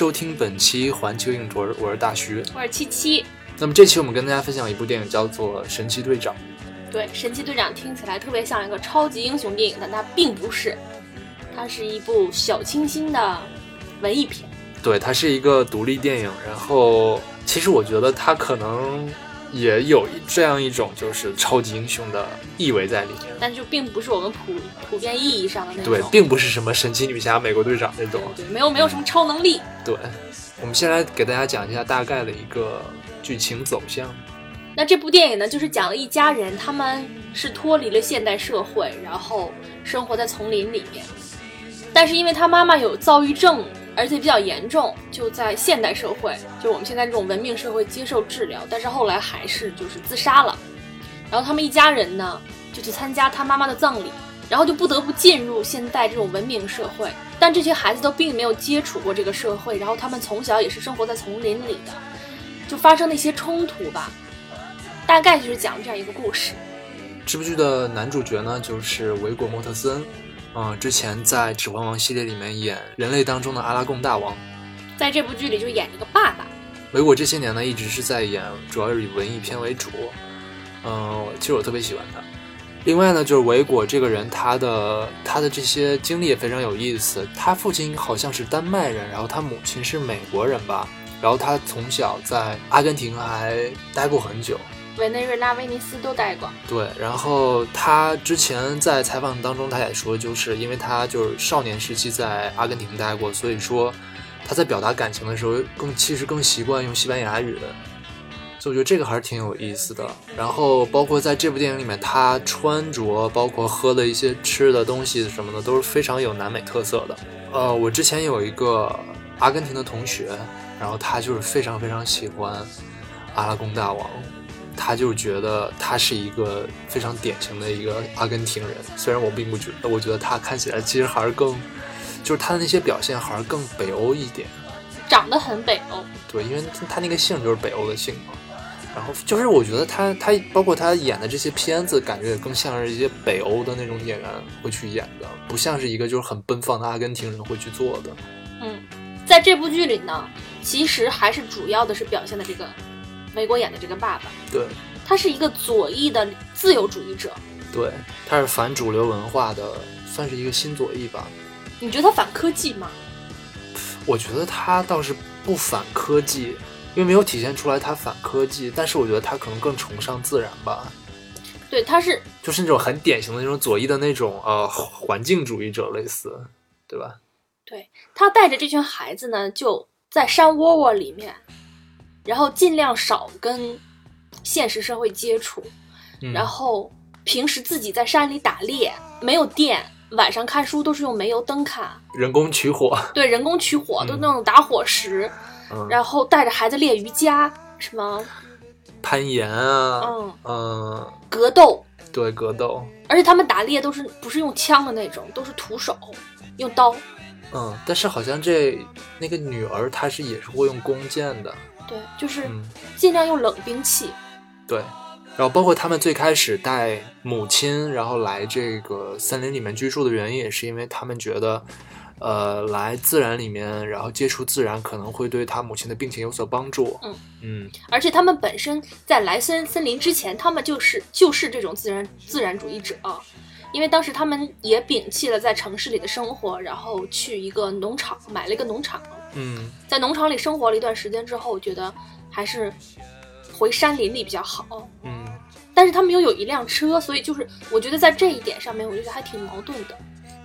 收听本期环球影卓，我是大徐。我是七七。那么这期我们跟大家分享一部电影，叫做《神奇队长》。对，神奇队长听起来特别像一个超级英雄电影，但它并不是，它是一部小清新的文艺片。对，它是一个独立电影。然后，其实我觉得它可能也有这样一种就是超级英雄的意味在里面，但就并不是我们普普遍意义上的那种。对，并不是什么神奇女侠、美国队长那种。对，没有没有什么超能力。对，我们先来给大家讲一下大概的一个剧情走向。那这部电影呢，就是讲了一家人，他们是脱离了现代社会，然后生活在丛林里面。但是因为他妈妈有躁郁症，而且比较严重，就在现代社会，就我们现在这种文明社会接受治疗，但是后来还是就是自杀了。然后他们一家人呢，就去参加他妈妈的葬礼，然后就不得不进入现代这种文明社会。但这些孩子都并没有接触过这个社会，然后他们从小也是生活在丛林里的，就发生了一些冲突吧。大概就是讲这样一个故事。这部剧的男主角呢，就是维果·莫特森。嗯，之前在《指环王》系列里面演人类当中的阿拉贡大王，在这部剧里就演一个爸爸。维果这些年呢，一直是在演，主要是以文艺片为主。嗯，其实我特别喜欢他。另外呢，就是维果这个人，他的他的这些经历也非常有意思。他父亲好像是丹麦人，然后他母亲是美国人吧。然后他从小在阿根廷还待过很久。委内瑞拉、威尼斯都待过。对，然后他之前在采访当中，他也说，就是因为他就是少年时期在阿根廷待过，所以说他在表达感情的时候更其实更习惯用西班牙语。所以我觉得这个还是挺有意思的。然后包括在这部电影里面，他穿着，包括喝的一些吃的东西什么的，都是非常有南美特色的。呃，我之前有一个阿根廷的同学，然后他就是非常非常喜欢阿拉贡大王。他就觉得他是一个非常典型的一个阿根廷人，虽然我并不觉得，我觉得他看起来其实还是更，就是他的那些表现还是更北欧一点，长得很北欧。对，因为他那个姓就是北欧的姓嘛。然后就是我觉得他他包括他演的这些片子，感觉也更像是一些北欧的那种演员会去演的，不像是一个就是很奔放的阿根廷人会去做的。嗯，在这部剧里呢，其实还是主要的是表现的这个。美国演的这个爸爸，对，他是一个左翼的自由主义者，对，他是反主流文化的，算是一个新左翼吧。你觉得他反科技吗？我觉得他倒是不反科技，因为没有体现出来他反科技，但是我觉得他可能更崇尚自然吧。对，他是就是那种很典型的那种左翼的那种呃环境主义者，类似，对吧？对他带着这群孩子呢，就在山窝窝里面。然后尽量少跟现实社会接触，然后平时自己在山里打猎，没有电，晚上看书都是用煤油灯看，人工取火，对，人工取火都那种打火石，然后带着孩子练瑜伽，什么？攀岩啊，嗯。嗯，格斗，对，格斗，而且他们打猎都是不是用枪的那种，都是徒手用刀，嗯，但是好像这那个女儿她是也是会用弓箭的。对，就是尽量用冷兵器。对，然后包括他们最开始带母亲，然后来这个森林里面居住的原因，也是因为他们觉得，呃，来自然里面，然后接触自然，可能会对他母亲的病情有所帮助。嗯嗯，而且他们本身在来森森林之前，他们就是就是这种自然自然主义者。因为当时他们也摒弃了在城市里的生活，然后去一个农场买了一个农场。嗯，在农场里生活了一段时间之后，我觉得还是回山林里比较好。嗯，但是他们又有一辆车，所以就是我觉得在这一点上面，我觉得还挺矛盾的。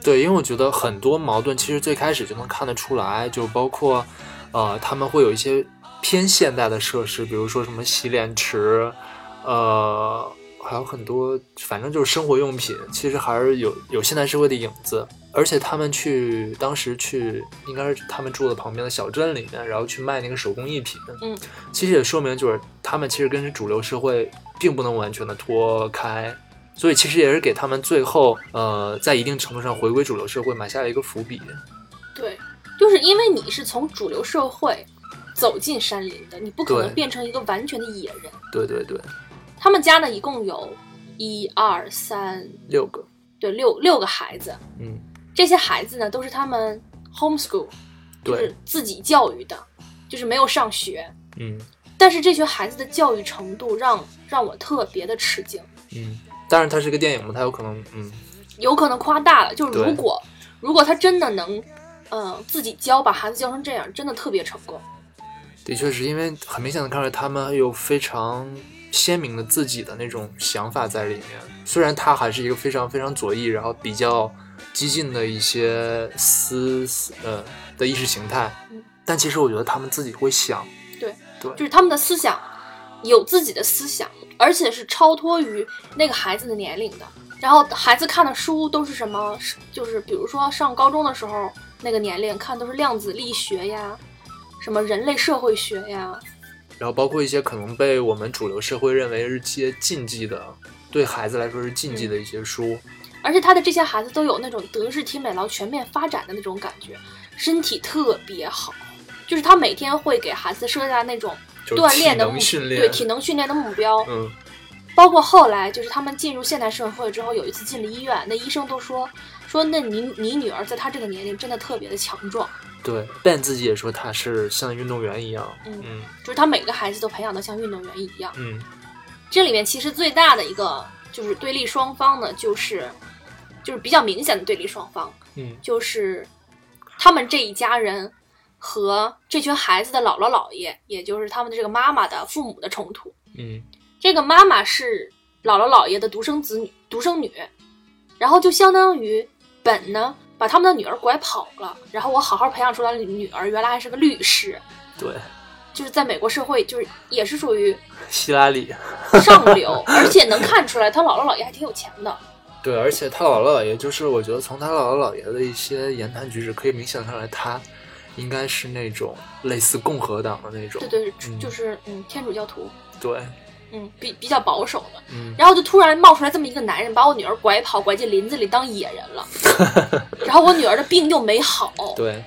对，因为我觉得很多矛盾其实最开始就能看得出来，就包括呃，他们会有一些偏现代的设施，比如说什么洗脸池，呃。还有很多，反正就是生活用品，其实还是有有现代社会的影子。而且他们去当时去，应该是他们住的旁边的小镇里面，然后去卖那个手工艺品。嗯，其实也说明就是他们其实跟主流社会并不能完全的脱开，所以其实也是给他们最后呃在一定程度上回归主流社会埋下了一个伏笔。对，就是因为你是从主流社会走进山林的，你不可能变成一个完全的野人。对对对。他们家呢，一共有一二三六个，对，六六个孩子。嗯，这些孩子呢，都是他们 homeschool，就是自己教育的，就是没有上学。嗯但是这群孩子的教育程度让让我特别的吃惊，嗯，当然它是个电影嘛，它有可能嗯有可能夸大了。就是如果如果他真的能，嗯、自己教把孩子教成这样，真的特别成功。的确是因为很明显的看出来，他们有非常鲜明的自己的那种想法在里面。虽然他还是一个非常非常左翼，然后比较激进的一些思思呃的意识形态嗯，但其实我觉得他们自己会想，对对就是他们的思想有自己的思想，而且是超脱于那个孩子的年龄的。然后孩子看的书都是什么？就是比如说上高中的时候那个年龄看都是量子力学呀，什么人类社会学呀，然后包括一些可能被我们主流社会认为是些禁忌的，对孩子来说是禁忌的一些书。而且他的这些孩子都有那种德智体美劳全面发展的那种感觉，身体特别好。就是他每天会给孩子设下那种锻炼的目训练对体能训练的目标，嗯，包括后来就是他们进入现代社会之后，有一次进了医院，那医生都说说那你你女儿在她这个年龄真的特别的强壮，对，Ben 自己也说她是像运动员一样，嗯嗯就是他每个孩子都培养的像运动员一样。嗯这里面其实最大的一个就是对立双方呢，就是就是比较明显的对立双方，嗯就是他们这一家人和这群孩子的姥姥姥爷，也就是他们的这个妈妈的父母的冲突。嗯这个妈妈是姥姥姥爷的独生子女、独生女，然后就相当于本呢把他们的女儿拐跑了，然后我好好培养出来的女儿原来还是个律师，对，就是在美国社会就是也是属于希拉里。上流，而且能看出来他姥姥姥爷还挺有钱的。对，而且他姥姥姥爷就是，我觉得从他姥姥姥爷的一些言谈举止，可以明显看出来，他应该是那种类似共和党的那种。对对，嗯就是嗯天主教徒，对，嗯比比较保守的。嗯，然后就突然冒出来这么一个男人，把我女儿拐跑，拐进林子里当野人了。然后我女儿的病又没好，对，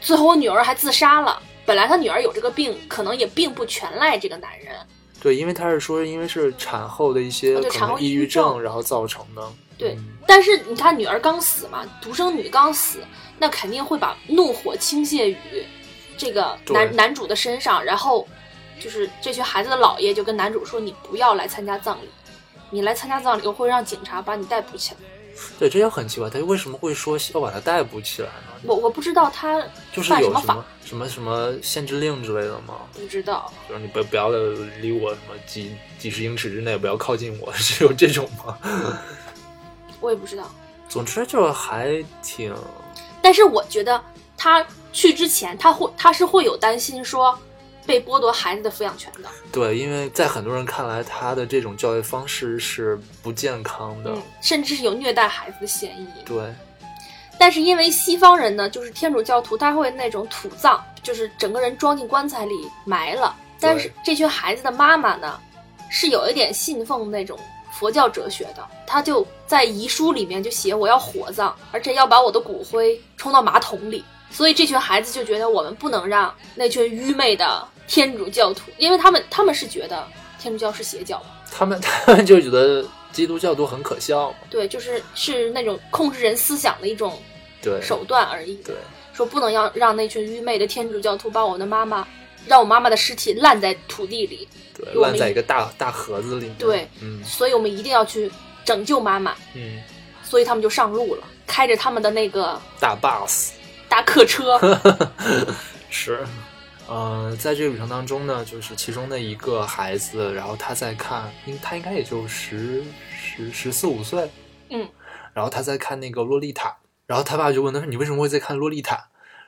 最后我女儿还自杀了。本来她女儿有这个病，可能也并不全赖这个男人。对，因为他是说，因为是产后的一些可能抑抑郁症症，然后造成的。对嗯但是你看，女儿刚死嘛，独生女刚死，那肯定会把怒火倾泻于这个男男主的身上，然后就是这群孩子的姥爷就跟男主说：“你不要来参加葬礼，你来参加葬礼，我会让警察把你逮捕起来。对，这也很奇怪，他为什么会说要把他逮捕起来呢？我”我不知道他就是什么法有什么，什么什么限制令之类的吗？不知道。就是你不不要离我什么几几十英尺之内，不要靠近我，是有这种吗？我也不知道。总之就还挺但是我觉得他去之前，他会他是会有担心说被剥夺孩子的抚养权的。对，因为在很多人看来，他的这种教育方式是不健康的。嗯，甚至是有虐待孩子的嫌疑。对，但是因为西方人呢，就是天主教徒，他会那种土葬，就是整个人装进棺材里埋了。但是这群孩子的妈妈呢，是有一点信奉那种佛教哲学的，他就在遗书里面就写我要火葬，而且要把我的骨灰冲到马桶里。所以这群孩子就觉得我们不能让那群愚昧的天主教徒，因为他们他们是觉得天主教是邪教，他们 他们就觉得基督教徒很可笑。对，就是是那种控制人思想的一种对，手段而已。对，说不能让让那群愚昧的天主教徒把我的妈妈，让我妈妈的尸体烂在土地里，对，烂在一个大大盒子里面。对嗯所以我们一定要去拯救妈妈。嗯，所以他们就上路了，开着他们的那个大 bus 大客车，是。呃，在这个旅程当中呢，就是其中的一个孩子，然后他在看，应他应该也就十十十四五岁，嗯，然后他在看那个《洛丽塔》，然后他爸就问他说：“你为什么会在看《洛丽塔》？”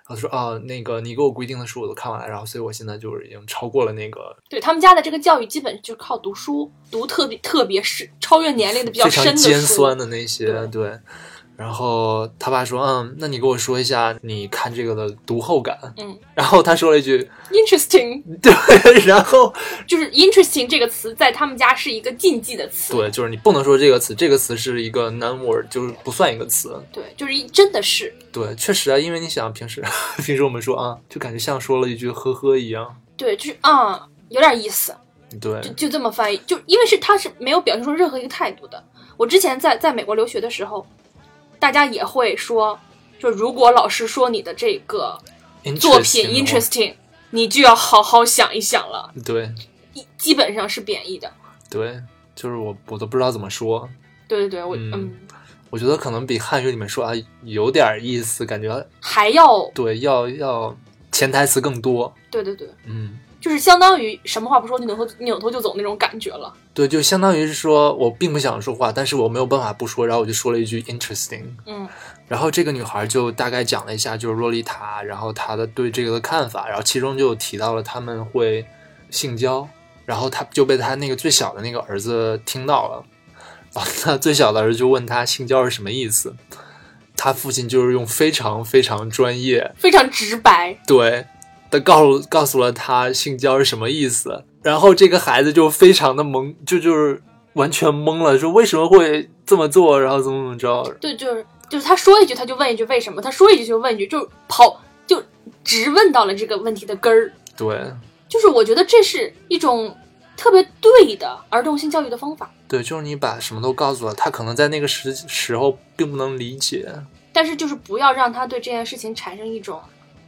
然后他说：“哦，那个你给我规定的书我都看完了，然后所以我现在就是已经超过了那个对他们家的这个教育基本就是靠读书，读特别特别是超越年龄的比较非常深的书尖酸。的那些，对对。然后他爸说：“嗯，那你给我说一下你看这个的读后感。”嗯然后他说了一句，interesting，：“ 对。”然后就是 interesting 这个词在他们家是一个禁忌的词。对，就是你不能说这个词，这个词是一个 non word，就是不算一个词。对，就是一真的是对，确实啊，因为你想平时 平时我们说啊，就感觉像说了一句呵呵一样。对，就是啊、有点意思。对就就这么翻译，就因为是他是没有表现出任何一个态度的。我之前在在美国留学的时候，大家也会说，就如果老师说你的这个作品 Interesting interesting，你就要好好想一想了，对。一基本上是贬义的。对，就是我我都不知道怎么说。对对对，我嗯。嗯。我觉得可能比汉语里面说啊有点意思，感觉还要对要要潜台词更多。对对对，嗯，就是相当于什么话不说，扭头扭头就走那种感觉了。对，就相当于是说我并不想说话，但是我没有办法不说，然后我就说了一句 interesting。嗯然后这个女孩就大概讲了一下，就是洛丽塔，然后她的对这个的看法，然后其中就提到了他们会性交，然后她就被她那个最小的那个儿子听到了，然后他最小的儿子就问她性交是什么意思，他父亲就是用非常非常专业，非常直白。对的告诉告诉了他性交是什么意思，然后这个孩子就非常的懵，就就是完全懵了，说为什么会这么做，然后怎么怎么着，对，就是就是他说一句他就问一句为什么，他说一句就问一句，就跑就直问到了这个问题的根儿。对。就是我觉得这是一种特别对的儿童性教育的方法，对，就是你把什么都告诉了他，可能在那个时时候并不能理解但是就是不要让他对这件事情产生一种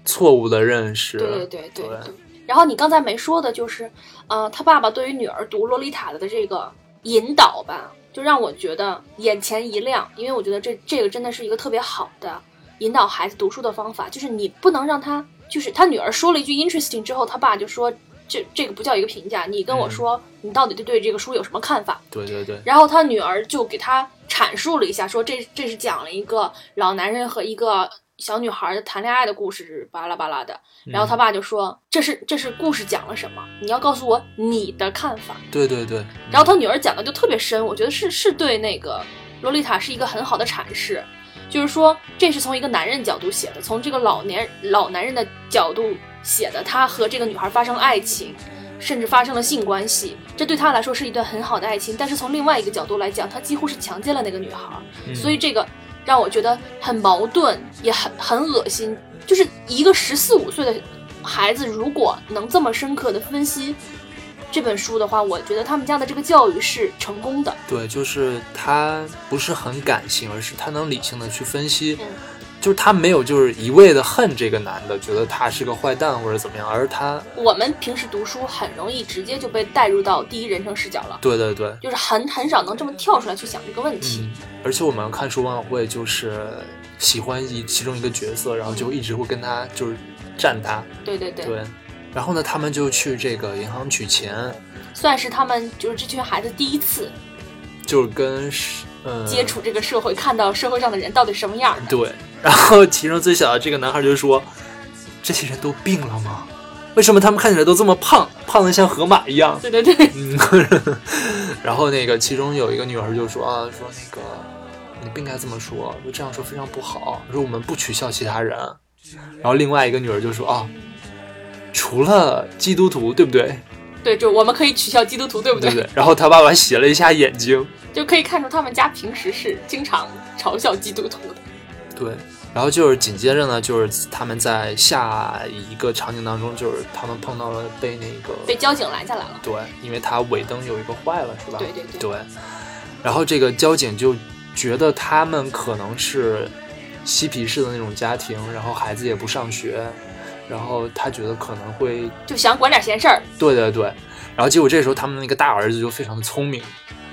错误的认识。对对对对对对。然后你刚才没说的就是，呃，他爸爸对于女儿读《洛丽塔》的这个引导吧，就让我觉得眼前一亮，因为我觉得这这个真的是一个特别好的引导孩子读书的方法，就是你不能让他，就是他女儿说了一句 interesting 之后，他爸就说这这个不叫一个评价，你跟我说你到底对对这个书有什么看法？对对对然后他女儿就给他阐述了一下，说这这是讲了一个老男人和一个小女孩的谈恋爱的故事，巴拉巴拉的。然后他爸就说：“这是这是故事讲了什么？你要告诉我你的看法。对对对。”然后他女儿讲的就特别深，我觉得是是对那个洛丽塔是一个很好的阐释，就是说这是从一个男人角度写的，从这个老年老男人的角度写的，他和这个女孩发生了爱情，甚至发生了性关系，这对他来说是一段很好的爱情。但是从另外一个角度来讲，他几乎是强奸了那个女孩，嗯所以这个让我觉得很矛盾，也很很恶心。就是一个十四五岁的孩子，如果能这么深刻的分析这本书的话，我觉得他们家的这个教育是成功的。对，就是他不是很感性，而是他能理性的去分析，嗯就是他没有就是一味的恨这个男的，觉得他是个坏蛋或者怎么样，而他，我们平时读书很容易直接就被带入到第一人称视角了，对对对，就是很很少能这么跳出来去想这个问题。嗯，而且我们看书往往会就是喜欢一其中一个角色，然后就一直会跟他就是站他，对对对，对，然后呢，他们就去这个银行取钱，算是他们就是这群孩子第一次就是跟接触这个社会，看到社会上的人到底什么样的。对，然后其中最小的这个男孩就说：“这些人都病了吗？为什么他们看起来都这么胖，胖的像河马一样对对对，？”嗯，然后那个其中有一个女孩就说：“啊，说那个你不应该这么说，就这样说非常不好，说我们不取笑其他人。”然后另外一个女儿就说：“啊，除了基督徒，对不对？对，就我们可以取笑基督徒，对不对对对？”然后他爸爸斜了一下眼睛，就可以看出他们家平时是经常嘲笑基督徒的。对，然后就是紧接着呢，就是他们在下一个场景当中，就是他们碰到了被那个被交警拦下来了。对，因为他尾灯有一个坏了，是吧？对对对对。然后这个交警就觉得他们可能是嬉皮士的那种家庭，然后孩子也不上学，然后他觉得可能会，就想管点闲事儿，对对对。然后结果这时候他们那个大儿子就非常的聪明，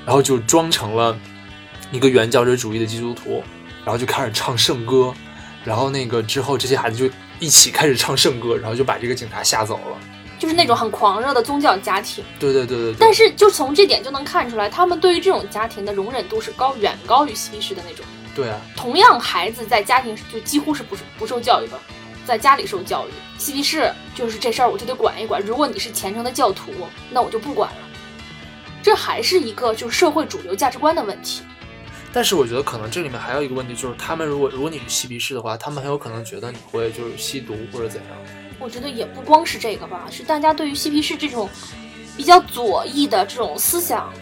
然后就装成了一个原教旨主义的基督徒，然后就开始唱圣歌，然后那个之后这些孩子就一起开始唱圣歌，然后就把这个警察吓走了。就是那种很狂热的宗教家庭。对对对对对。但是就从这点就能看出来，他们对于这种家庭的容忍度是高远高于嬉皮士的那种。对啊，同样，孩子在家庭就几乎是不不受教育的，在家里受教育。嬉皮士就是这事儿我就得管一管，如果你是虔诚的教徒，那我就不管了。这还是一个就是社会主流价值观的问题。但是我觉得可能这里面还有一个问题，就是他们如果如果你是嬉皮士的话，他们很有可能觉得你会就是吸毒或者怎样。我觉得也不光是这个吧，是大家对于嬉皮士这种比较左翼的这种思想，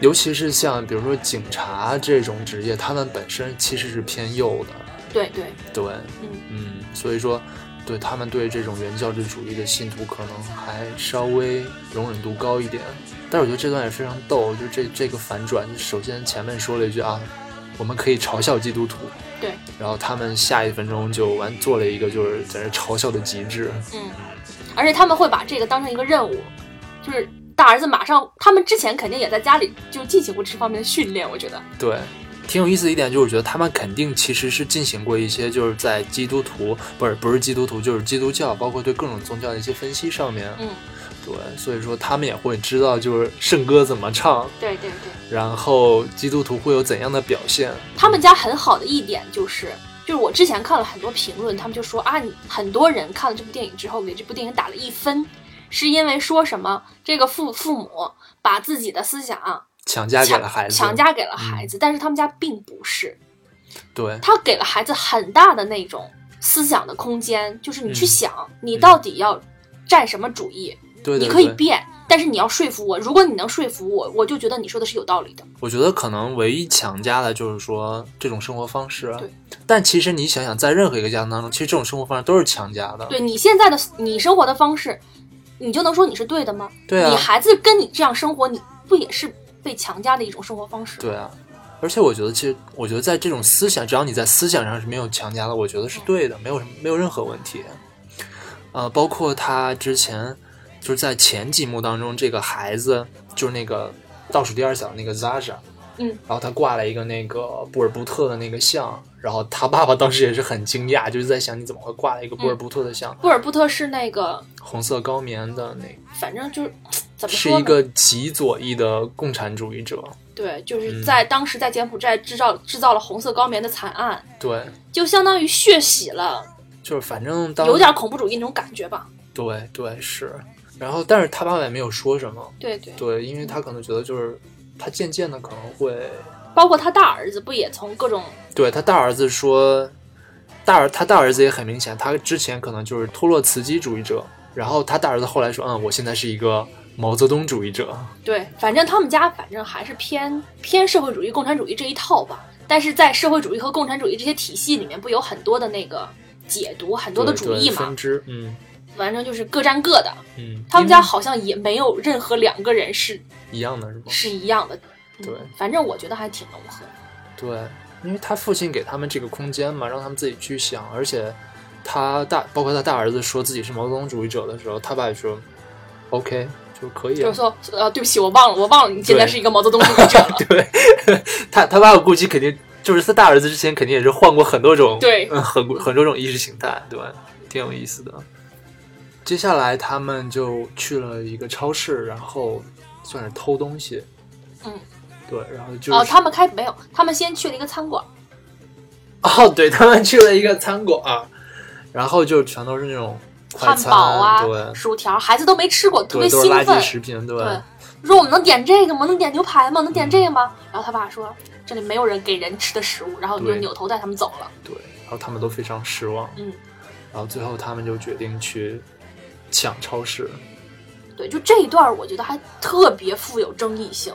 尤其是像比如说警察这种职业，他们本身其实是偏右的，对对，对，嗯。嗯，所以说对他们对这种原教旨主义的信徒可能还稍微容忍度高一点。但是我觉得这段也非常逗，就这这个反转，首先前面说了一句啊，我们可以嘲笑基督徒。对，然后他们下一分钟就完做了一个就是在这嘲笑的极致。嗯，而且他们会把这个当成一个任务，就是大儿子马上，他们之前肯定也在家里就进行过这方面的训练，我觉得。对，挺有意思的一点就是，我觉得他们肯定其实是进行过一些就是在基督徒不是不是基督徒就是基督教，包括对各种宗教的一些分析上面。嗯，对，所以说他们也会知道就是圣歌怎么唱，对对对。然后基督徒会有怎样的表现？他们家很好的一点就是，就是我之前看了很多评论，他们就说啊，很多人看了这部电影之后给这部电影打了一分，是因为说什么这个父父母把自己的思想强加给了孩子，强加给了孩子，但是他们家并不是，对，他给了孩子很大的那种思想的空间，就是你去嗯想，你到底要占什么主义，对对你可以变。但是你要说服我，如果你能说服我，我就觉得你说的是有道理的。我觉得可能唯一强加的就是说这种生活方式啊对。但其实你想想，在任何一个家庭当中，其实这种生活方式都是强加的。对你现在的你生活的方式，你就能说你是对的吗？对啊你孩子跟你这样生活，你不也是被强加的一种生活方式？对啊，而且我觉得，其实我觉得在这种思想，只要你在思想上是没有强加的，我觉得是对的，没有什么没有任何问题。呃，包括他之前就是在前几幕当中，这个孩子就是那个倒数第二小的那个 Zaza，嗯，然后他挂了一个那个布尔布特的那个像，然后他爸爸当时也是很惊讶，就是在想你怎么会挂了一个布尔布特的像，布尔布特是那个，红色高棉的那个。反正就是怎么？是一个极左翼的共产主义者，对，就是嗯。在当时在柬埔寨制造制造了红色高棉的惨案，对，就相当于血洗了，就是反正当有点恐怖主义那种感觉吧。对对是，然后但是他爸爸也没有说什么，对对，对，因为他可能觉得就是他渐渐的可能会，包括他大儿子不也从各种对他大儿子说，大儿他大儿子也很明显，他之前可能就是托洛茨基主义者，然后他大儿子后来说，嗯，我现在是一个毛泽东主义者，对，反正他们家反正还是偏偏社会主义、共产主义这一套吧。但是在社会主义和共产主义这些体系里面，不有很多的那个解读，很多的主义嘛分？支，嗯反正就是各占各的。嗯，他们家好像也没有任何两个人是一样的是吗？是一样的。嗯对反正我觉得还挺融合。对，因为他父亲给他们这个空间嘛，让他们自己去想，而且他大包括他大儿子说自己是毛泽东主义者的时候，他爸也说 OK 就可以了。就是说，呃，对不起，我忘了，我忘了，你现在是一个毛泽东主义者了。对 他他爸爸估计肯定就是他大儿子之前肯定也是换过很多种对嗯很很多种意识形态，对，挺有意思的。接下来他们就去了一个超市，然后算是偷东西，嗯，对，然后就是哦，他们开没有，他们先去了一个餐馆。哦，对他们去了一个餐馆，然后就全都是那种快汉，堡啊，薯条，孩子都没吃过，特别兴奋。食品，对，对，说我们能点这个吗？能点牛排吗？能点这个吗？然后他爸说这里没有人给人吃的食物，然后就扭头带他们走了。对，然后他们都非常失望，嗯，然后最后他们就决定去抢超市，对，就这一段我觉得还特别富有争议性。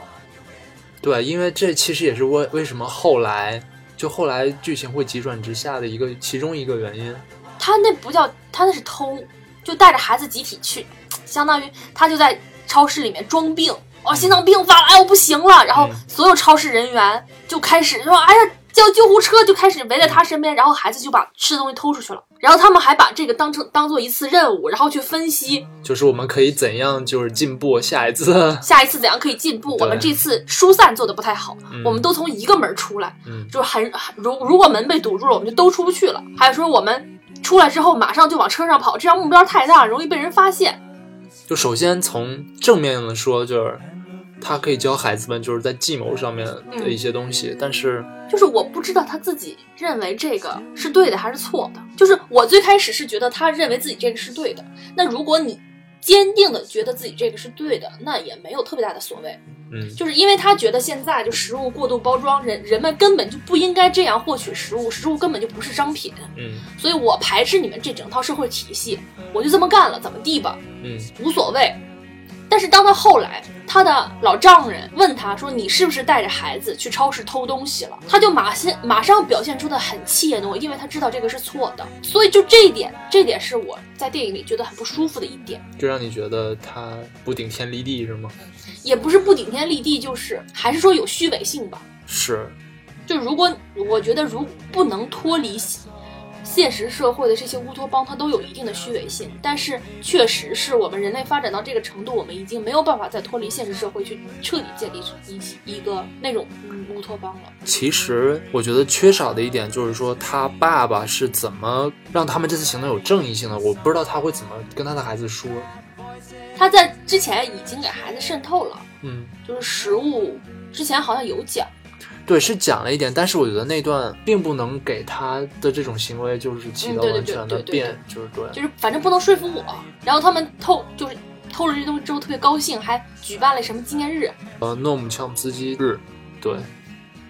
对，因为这其实也是为为什么后来就后来剧情会急转直下的一个其中一个原因，他那不叫他那是偷，就带着孩子集体去，相当于他就在超市里面装病，哦，心脏病发了，哎，我不行了。然后嗯所有超市人员就开始说，哎呀，叫救护车，就开始围在他身边，然后孩子就把吃的东西偷出去了。然后他们还把这个当成当做一次任务，然后去分析就是我们可以怎样就是进步，下一次，下一次怎样可以进步。我们这次疏散做的不太好，嗯我们都从一个门儿出来，嗯，就是很很如如果门被堵住了，我们就都出不去了。还有说我们出来之后马上就往车上跑，这样目标太大，容易被人发现。就首先从正面的说，就是他可以教孩子们就是在计谋上面的一些东西，但是就是我不知道他自己认为这个是对的还是错的。就是我最开始是觉得他认为自己这个是对的，那如果你坚定的觉得自己这个是对的，那也没有特别大的所谓。嗯，就是因为他觉得现在就食物过度包装，人人们根本就不应该这样获取食物，食物根本就不是商品，嗯。所以我排斥你们这整套社会体系，我就这么干了，怎么地吧，嗯。无所谓。但是当他后来，他的老丈人问他说：“你是不是带着孩子去超市偷东西了？”他就马先马上表现出的很怯懦，因为他知道这个是错的。所以就这一点，这点是我在电影里觉得很不舒服的一点，就让你觉得他不顶天立地是吗？也不是不顶天立地，就是还是说有虚伪性吧。是，就如果我觉得如不能脱离现实社会的这些乌托邦，它都有一定的虚伪性。但是确实是我们人类发展到这个程度，我们已经没有办法再脱离现实社会去彻底建立一一个那种乌托邦了。其实我觉得缺少的一点就是说，他爸爸是怎么让他们这次行动有正义性的？我不知道他会怎么跟他的孩子说。他在之前已经给孩子渗透了，嗯，就是食物之前好像有讲。对，是讲了一点，但是我觉得那段并不能给他的这种行为就是起到完全的变，就是对，就是反正不能说服我。然后他们偷就是偷了这东西之后特别高兴，还举办了什么纪念日？呃，诺姆乔姆斯基日，对，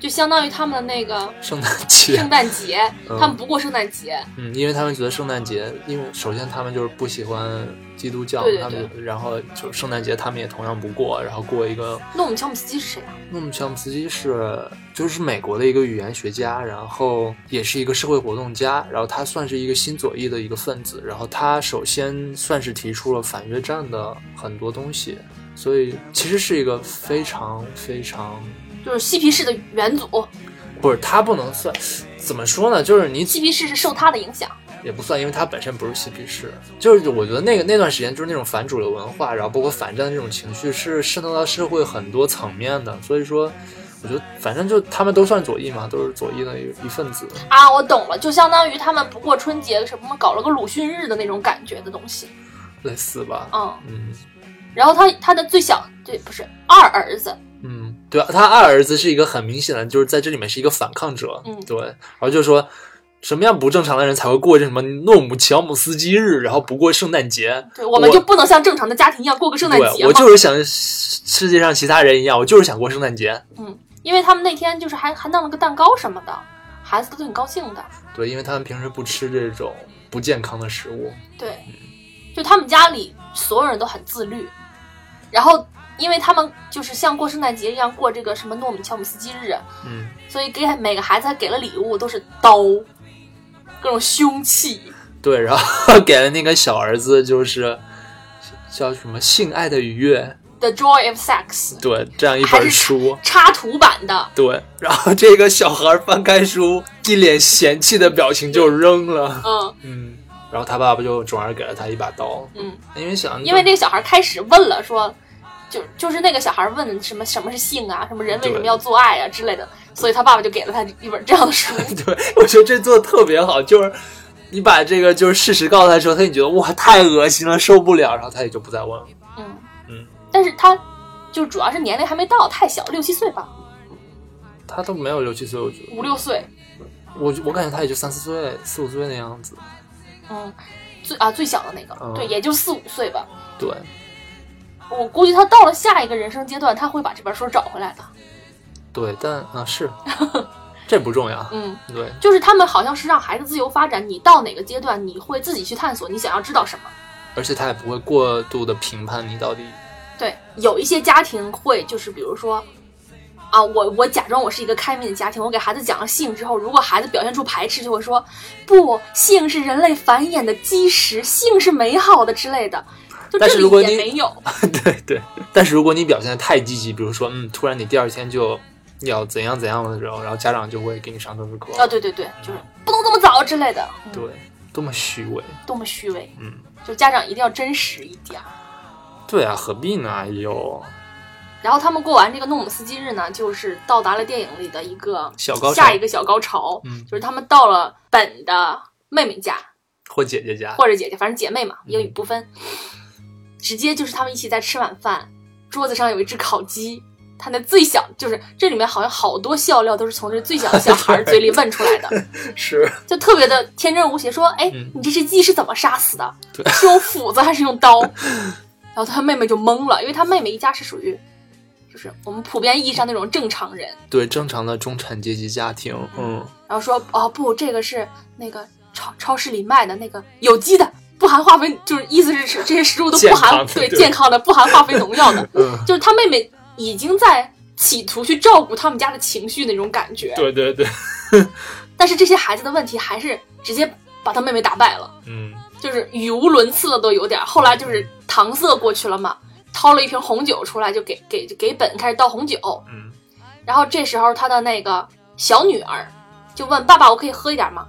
就相当于他们的那个圣诞节。圣诞节，他们不过圣诞节。嗯，因为他们觉得圣诞节，因为首先他们就是不喜欢。基督教，他们然后就圣诞节他们也同样不过，然后过一个。诺姆乔姆斯基是谁啊？诺姆乔姆斯基是就是美国的一个语言学家，然后也是一个社会活动家，然后他算是一个新左翼的一个分子，然后他首先算是提出了反越战的很多东西，所以其实是一个非常非常就是嬉皮士的元祖。不是他不能算，怎么说呢？就是你嬉皮士是受他的影响。也不算，因为他本身不是嬉皮士，就是我觉得那个那段时间就是那种反主流文化，然后包括反战的这种情绪是渗透到社会很多层面的，所以说，我觉得反正就他们都算左翼嘛，都是左翼的一一份子啊。我懂了，就相当于他们不过春节什么搞了个鲁迅日的那种感觉的东西，类似吧？嗯嗯。然后他他的最小对不是二儿子，嗯，对，他二儿子是一个很明显的，就是在这里面是一个反抗者，嗯，对，然后就说。什么样不正常的人才会过这什么诺姆乔姆斯基日，然后不过圣诞节？对，我们就不能像正常的家庭一样过个圣诞节吗？我就是想世界上其他人一样，我就是想过圣诞节。嗯，因为他们那天就是还还弄了个蛋糕什么的，孩子都挺高兴的。对，因为他们平时不吃这种不健康的食物。对，就他们家里所有人都很自律，然后因为他们就是像过圣诞节一样过这个什么诺米乔姆斯基日，嗯，所以给每个孩子还给了礼物，都是刀。各种凶器，对，然后给了那个小儿子，就是叫什么《性爱的愉悦》，The Joy of Sex，对，这样一本书，插图版的，对，然后这个小孩翻开书，一脸嫌弃的表情就扔了，嗯。嗯，然后他爸爸就转而给了他一把刀，嗯，因为想，因为那个小孩开始问了，说，就就是那个小孩问什么什么是性啊，什么人为什么要做爱啊之类的。所以他爸爸就给了他一本这样的书。对，我觉得这做的特别好，就是你把这个就是事实告诉他之后，他就觉得哇太恶心了，受不了，然后他也就不再问了。嗯嗯，但是他就主要是年龄还没到，太小，六七岁吧。他都没有六七岁，我觉得五六岁。我我感觉他也就三四岁、四五岁那样子。嗯，最啊最小的那个，对，也就四五岁吧。对。我估计他到了下一个人生阶段，他会把这本书找回来的。对，但啊是，这不重要。嗯，对，就是他们好像是让孩子自由发展，你到哪个阶段，你会自己去探索，你想要知道什么。而且他也不会过度的评判你到底。对，有一些家庭会，就是比如说，啊，我我假装我是一个开明的家庭，我给孩子讲了性之后，如果孩子表现出排斥，就会说不，性是人类繁衍的基石，性是美好的之类的。但是如果你没有，对对，但是如果你表现的太积极，比如说，嗯，突然你第二天就。要怎样怎样的时候，然后家长就会给你上政治课。啊，对对对，就是不能这么早之类的。对，多么虚伪，多么虚伪。嗯，就家长一定要真实一点。对啊，何必呢？哎呦。然后他们过完这个诺姆斯基日呢，就是到达了电影里的一个小高下一个小高潮。嗯，就是他们到了本的妹妹家，或姐姐家，或者姐姐，反正姐妹嘛，英语不分。直接就是他们一起在吃晚饭，桌子上有一只烤鸡。他那最小就是这里面好像好多笑料都是从这最小的小孩嘴里问出来的，是就特别的天真无邪。说，哎，你这只鸡是怎么杀死的？是用斧子还是用刀？然后他妹妹就懵了，因为他妹妹一家是属于，就是我们普遍意义上那种正常人，对正常的中产阶级家庭。嗯，然后说，哦不，这个是那个超超市里卖的那个有机的，不含化肥，就是意思是这些食物都不含对健康的，不含化肥农药的。嗯，就是他妹妹。已经在企图去照顾他们家的情绪那种感觉，对对对。但是这些孩子的问题还是直接把他妹妹打败了，嗯，就是语无伦次了都有点。后来就是搪塞过去了嘛，掏了一瓶红酒出来就给给给本开始倒红酒，嗯。然后这时候他的那个小女儿就问爸爸：“我可以喝一点吗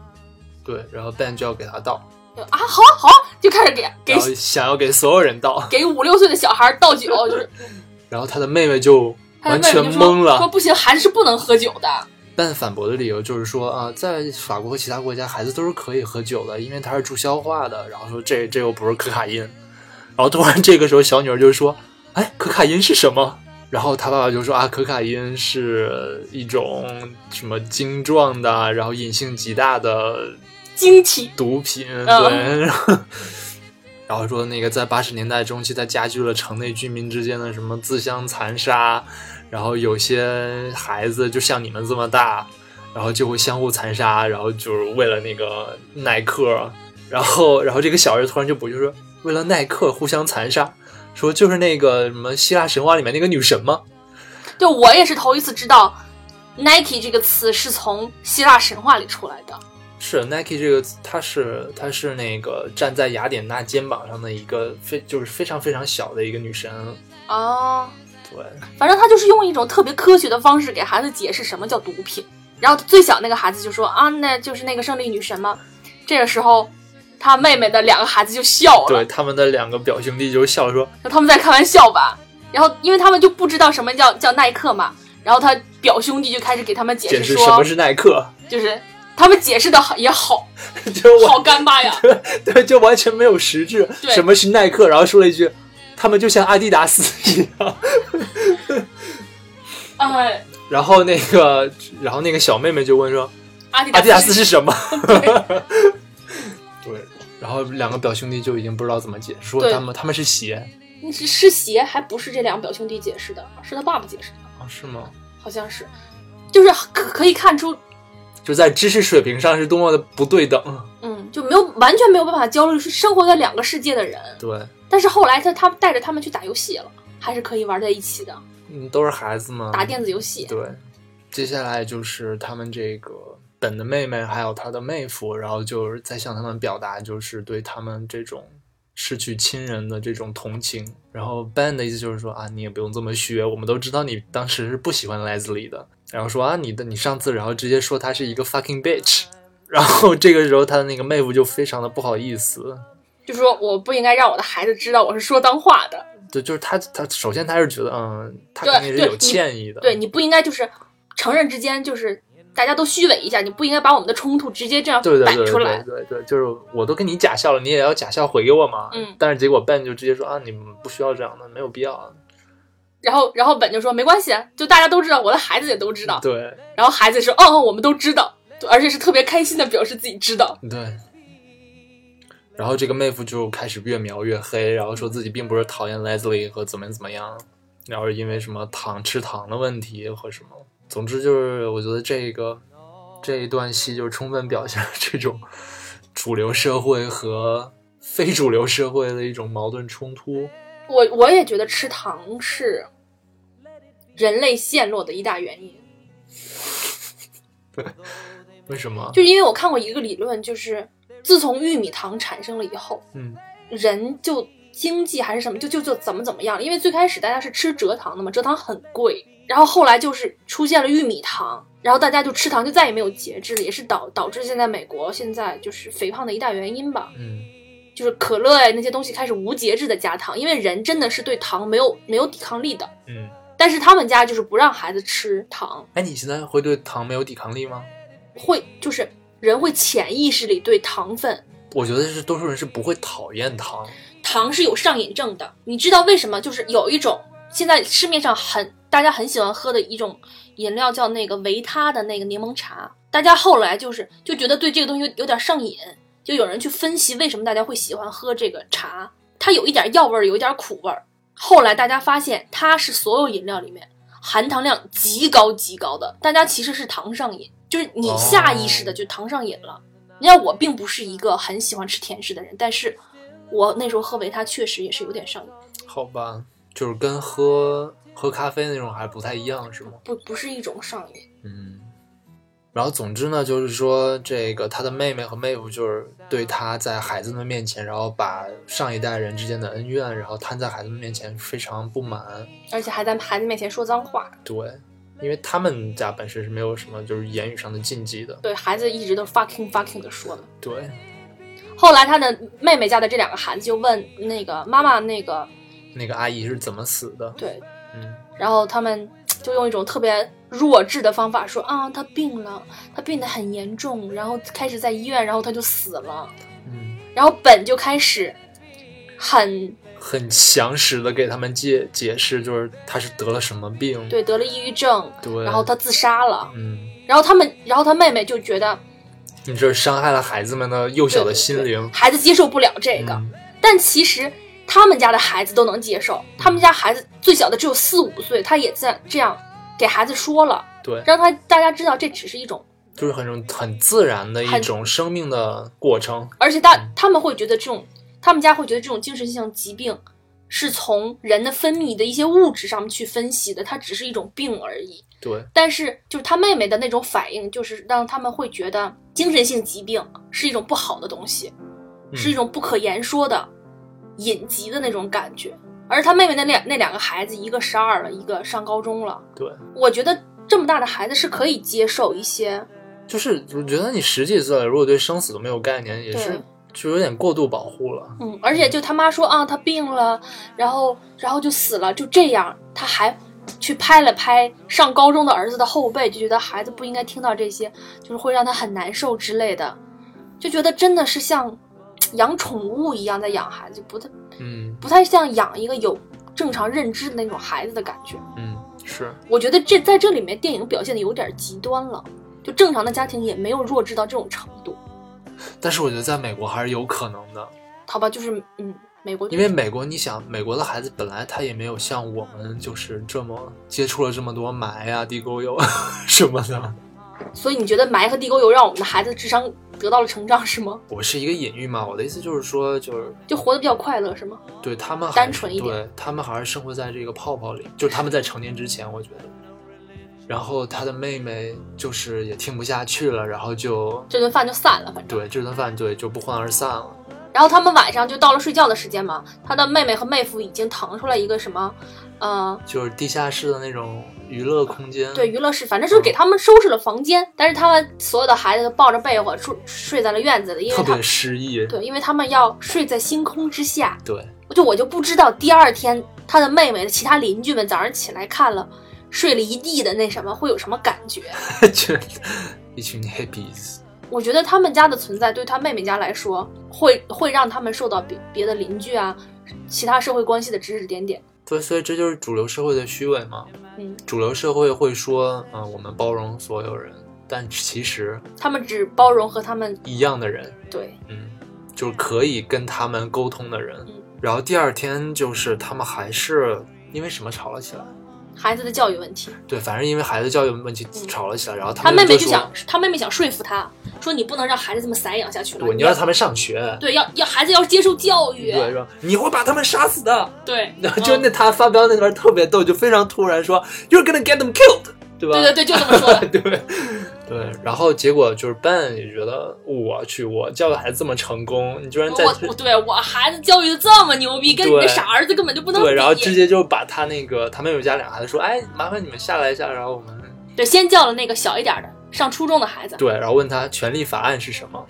对，然后 Ben 就要给他倒，？”就啊，好啊好啊，就开始给给想要给所有人倒，给五六岁的小孩倒酒，就是 然后他的妹妹就完全懵了说。不行，孩子是不能喝酒的。Ben 反驳的理由就是说啊，在法国和其他国家，孩子都是可以喝酒的，因为它是助消化的。然后说这这又不是可卡因。然后突然这个时候，小女儿就说：“哎，可卡因是什么？”然后他爸爸就说：“啊，可卡因是一种什么晶状的，然后隐性极大的晶体，毒品。嗯对，然后 然后说那个在八十年代中期，它加剧了城内居民之间的什么自相残杀，然后有些孩子就像你们这么大，然后就会相互残杀，然后就是为了那个耐克，然后然后这个小人突然就补就说为了耐克互相残杀，说就是那个什么希腊神话里面那个女神吗？就我也是头一次知道 Nike 这个词是从希腊神话里出来的。是 Nike 这个，它是它是那个站在雅典娜肩膀上的一个非就是非常非常小的一个女神，哦，对，反正他就是用一种特别科学的方式给孩子解释什么叫毒品。然后最小那个孩子就说啊，那就是那个胜利女神吗？这个时候，他妹妹的两个孩子就笑了对，，他们的两个表兄弟就笑说，说他们在开玩笑吧。然后因为他们就不知道什么叫叫耐克嘛，然后他表兄弟就开始给他们解释说，解释什么是耐克，就是他们解释的也好 就好干巴呀。对，就完全没有实质。对什么是耐克？然后说了一句，他们就像阿迪达斯 一样。哎，然后那个，然后那个小妹妹就问说，阿迪达斯是是什么？对，然后两个表兄弟就已经不知道怎么解释，说他们他们是鞋是是鞋，还不是这两个表兄弟解释的，是他爸爸解释的，啊，是吗？好像是，就是可可以看出，就在知识水平上是多么的不对等。嗯，就没有完全没有办法交流，是生活在两个世界的人。对，但是后来他他带着他们去打游戏了，还是可以玩在一起的，嗯，都是孩子嘛，打电子游戏。对，接下来就是他们这个本的妹妹还有他的妹夫，然后就是在向他们表达就是对他们这种失去亲人的这种同情。然后 Ben 的意思就是说啊，你也不用这么虚，我们都知道你当时是不喜欢 Leslie 的。然后说啊，你的你上次然后直接说她是一个 fucking bitch。然后这个时候他的那个妹夫就非常的不好意思，就说我不应该让我的孩子知道我是说脏话的，对就是他他首先他是觉得嗯，他对肯定是有歉意的，对你不应该就是承认之间就是大家都虚伪一下，你不应该把我们的冲突直接这样对对对对摆出来。对对，就是我都跟你假笑了，你也要假笑回给我嘛。嗯但是结果 Ben 就直接说啊，你们不需要这样的，没有必要。啊然后然后本就说没关系，就大家都知道，我的孩子也都知道。对然后孩子说，哦，哦我们都知道，对而且是特别开心的表示自己知道。对。然后这个妹夫就开始越描越黑，然后说自己并不是讨厌 Leslie 和怎么怎么样，然后是因为什么糖吃糖的问题和什么。总之就是，我觉得这个这一段戏就是充分表现了这种主流社会和非主流社会的一种矛盾冲突。我我也觉得吃糖是人类陷落的一大原因，对为什么？就是因为我看过一个理论，就是自从玉米糖产生了以后，嗯人就经济还是什么，就就就怎么怎么样。因为最开始大家是吃蔗糖的嘛，蔗糖很贵，然后后来就是出现了玉米糖，然后大家就吃糖就再也没有节制了，也是导导致现在美国现在就是肥胖的一大原因吧。嗯就是可乐呀那些东西开始无节制的加糖，因为人真的是对糖没有没有抵抗力的。嗯。但是他们家就是不让孩子吃糖，哎，你现在会对糖没有抵抗力吗？会就是人会潜意识里对糖分，我觉得是多数人是不会讨厌糖。糖是有上瘾症的。你知道为什么？就是有一种现在市面上很大家很喜欢喝的一种饮料叫那个维他的那个柠檬茶，大家后来就是就觉得对这个东西有有点上瘾，就有人去分析为什么大家会喜欢喝这个茶，它有一点药味儿，有一点苦味儿。后来大家发现它是所有饮料里面含糖量极高极高的，大家其实是糖上瘾，就是你下意识的就糖上瘾了。你看我并不是一个很喜欢吃甜食的人，但是我那时候喝维他确实也是有点上瘾，好吧，就是跟喝喝咖啡那种还不太一样，是吗？不不是一种上瘾。嗯。然后总之呢，就是说这个他的妹妹和妹夫就是对他在孩子们面前，然后把上一代人之间的恩怨，然后摊在孩子们面前，非常不满。而且还在孩子面前说脏话，对，因为他们家本身是没有什么就是言语上的禁忌的。对孩子一直都 fucking fucking 的说的。对，后来他的妹妹家的这两个孩子就问那个妈妈，那个那个阿姨是怎么死的？对，嗯，然后他们就用一种特别弱智的方法说啊，他病了，他病得很严重，然后开始在医院，然后他就死了。嗯，然后本就开始很很详实的给他们解解释，就是他是得了什么病。对得了抑郁症，对，然后他自杀了。嗯，然后他们，然后他妹妹就觉得你这伤害了孩子们的幼小的心灵。孩子接受不了这个，嗯但其实他们家的孩子都能接受。他们家孩子最小的只有四五岁，他也在这样给孩子说了，对，让他大家知道这只是一种，就是很种很自然的一种生命的过程。而且他他们会觉得这种，他们家会觉得这种精神性疾病是从人的分泌的一些物质上面去分析的，它只是一种病而已。对，但是就是他妹妹的那种反应，就是让他们会觉得精神性疾病是一种不好的东西，嗯是一种不可言说的隐疾的那种感觉。而他妹妹那两那两个孩子，一个十二了，一个上高中了。对，我觉得这么大的孩子是可以接受一些，就是我觉得你十几岁了，如果对生死都没有概念，也是就有点过度保护了。嗯，而且就他妈说啊，他病了，然后然后就死了，就这样，他还去拍了拍上高中的儿子的后背，就觉得孩子不应该听到这些，就是会让他很难受之类的，就觉得真的是像养宠物一样在养孩子，不太嗯不太像养一个有正常认知的那种孩子的感觉。嗯，是我觉得这在这里面电影表现的有点极端了，就正常的家庭也没有弱智到这种程度，但是我觉得在美国还是有可能的，好吧？就是嗯，美国因为美国，你想，美国的孩子本来他也没有像我们就是这么接触了这么多霾呀、地沟油 什么的。所以你觉得霾和地沟油让我们的孩子智商得到了成长是吗？我是一个隐喻嘛，我的意思就是说，就是就活得比较快乐是吗？对他们单纯一点对他们还是生活在这个泡泡里，就是他们在成年之前，我觉得。然后他的妹妹就是也听不下去了，然后就这顿饭就散了，反正。对这顿饭对就不欢而散了。然后他们晚上就到了睡觉的时间嘛，他的妹妹和妹夫已经腾出来一个什么，呃，就是地下室的那种娱乐空间，对，娱乐室，反正就是给他们收拾了房间，但是他们所有的孩子都抱着被窝睡睡在了院子里，因为他特别诗意。对，因为他们要睡在星空之下。对，就我就不知道第二天他的妹妹的其他邻居们早上起来看了睡了一地的那什么会有什么感觉？就一群 hippies。我觉得他们家的存在对他妹妹家来说，会会让他们受到别别的邻居啊、其他社会关系的指指点点。对，所以这就是主流社会的虚伪嘛。嗯，主流社会会说，嗯、我们包容所有人，但其实他们只包容和他们一样的人，对嗯，就是可以跟他们沟通的人。嗯然后第二天就是他们还是因为什么吵了起来？孩子的教育问题。对，反正因为孩子教育问题嗯吵了起来，然后他妹妹就想，他妹妹想说服他说，你不能让孩子这么散养下去了。对，你要让他们上学。对要要孩子要接受教育。对，说你会把他们杀死的。对然后 就那他发飙那段特别逗，就非常突然说 You're gonna get them killed，对吧？对对对，就这么说的。对对，然后结果就是 Ben 也觉得，我去，我教的孩子这么成功，你居然在我我对我孩子教育的这么牛逼，跟你对的傻儿子根本就不能比。对，然后直接就把他那个他妹妹家两个孩子说，哎，麻烦你们下来一下，然后我们对先叫了那个小一点的上初中的孩子。对，然后问他权利法案是什么，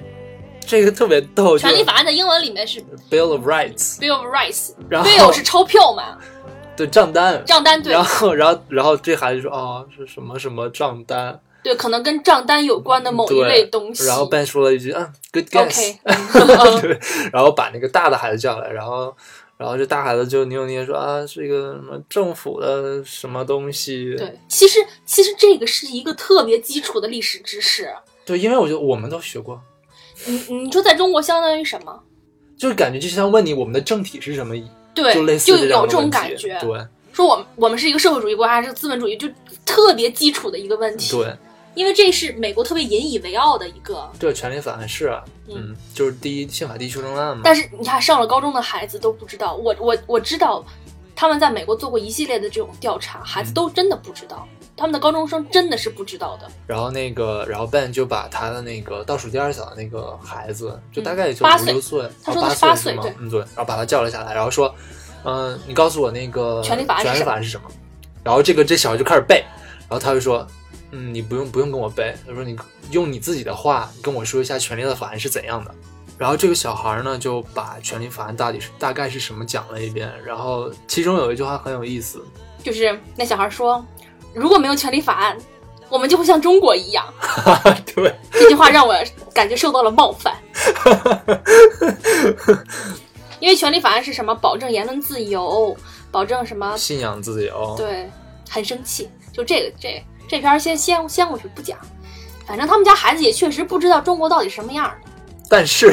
这个特别逗，权利法案在英文里面是 Bill of Rights，Bill of Rights，然后 Bill 是钞票嘛，对账单，账单对然后 然后然后这孩子说，哦，是什么什么账单，对，可能跟账单有关的某一类东西。然后 Ben 说了一句，嗯，Good guess，OK，对，然后把那个大的孩子叫来，然后，然后这大孩子就扭扭捏说啊，是一个什么政府的什么东西，对，其实其实这个是一个特别基础的历史知识。对，因为我觉得我们都学过，你你说在中国相当于什么？就是感觉就像问你我们的政体是什么，对，就类似就有这种感觉。对说我们我们是一个社会主义国家还是资本主义，就特别基础的一个问题。对因为这是美国特别引以为傲的一个。对，权利法案是啊，嗯嗯，就是第一宪法第一修正案嘛，但是你看，上了高中的孩子都不知道。我我我知道，他们在美国做过一系列的这种调查，孩嗯子都真的不知道，他们的高中生真的是不知道的。然后那个，然后 Ben 就把他的那个倒数第二小的那个孩子，就大概也就五六岁，他说八岁对？八岁是吗嗯，对，然后把他叫了下来，然后说，嗯、你告诉我那个权利法案是什么权利法案是什么？然后这个这小孩就开始背，然后他就说，嗯，你不用不用跟我背，他说你用你自己的话跟我说一下权利的法案是怎样的。然后这个小孩呢就把权利法案到底是大概是什么讲了一遍，然后其中有一句话很有意思，就是那小孩说，如果没有权利法案，我们就会像中国一样。对，这句话让我感觉受到了冒犯。因为权利法案是什么？保证言论自由，保证什么？信仰自由。对，很生气。就这个这这篇先先先过去不讲，反正他们家孩子也确实不知道中国到底什么样的。但是，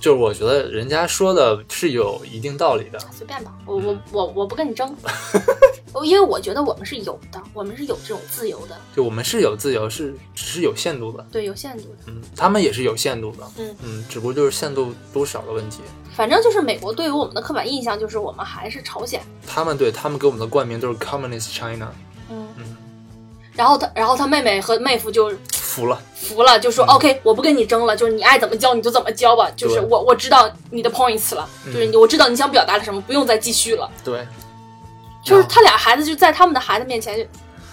就是我觉得人家说的是有一定道理的。随便吧，我我我我不跟你争，因为我觉得我们是有的，我们是有这种自由的。就我们是有自由，是只是有限度的。对，有限度的。嗯，他们也是有限度的。嗯嗯，只不过就是限度多少的问题。反正就是美国对于我们的刻板印象就是我们还是朝鲜。他们对他们给我们的冠名都是 Communist China。然后他，然后他妹妹和妹夫就服了，服了，就说 OK，我不跟你争了，就是你爱怎么教你就怎么教吧，就是我我知道你的 points 了，就是我知道你想表达的什么，不用再继续了。对，就是他俩孩子就在他们的孩子面前就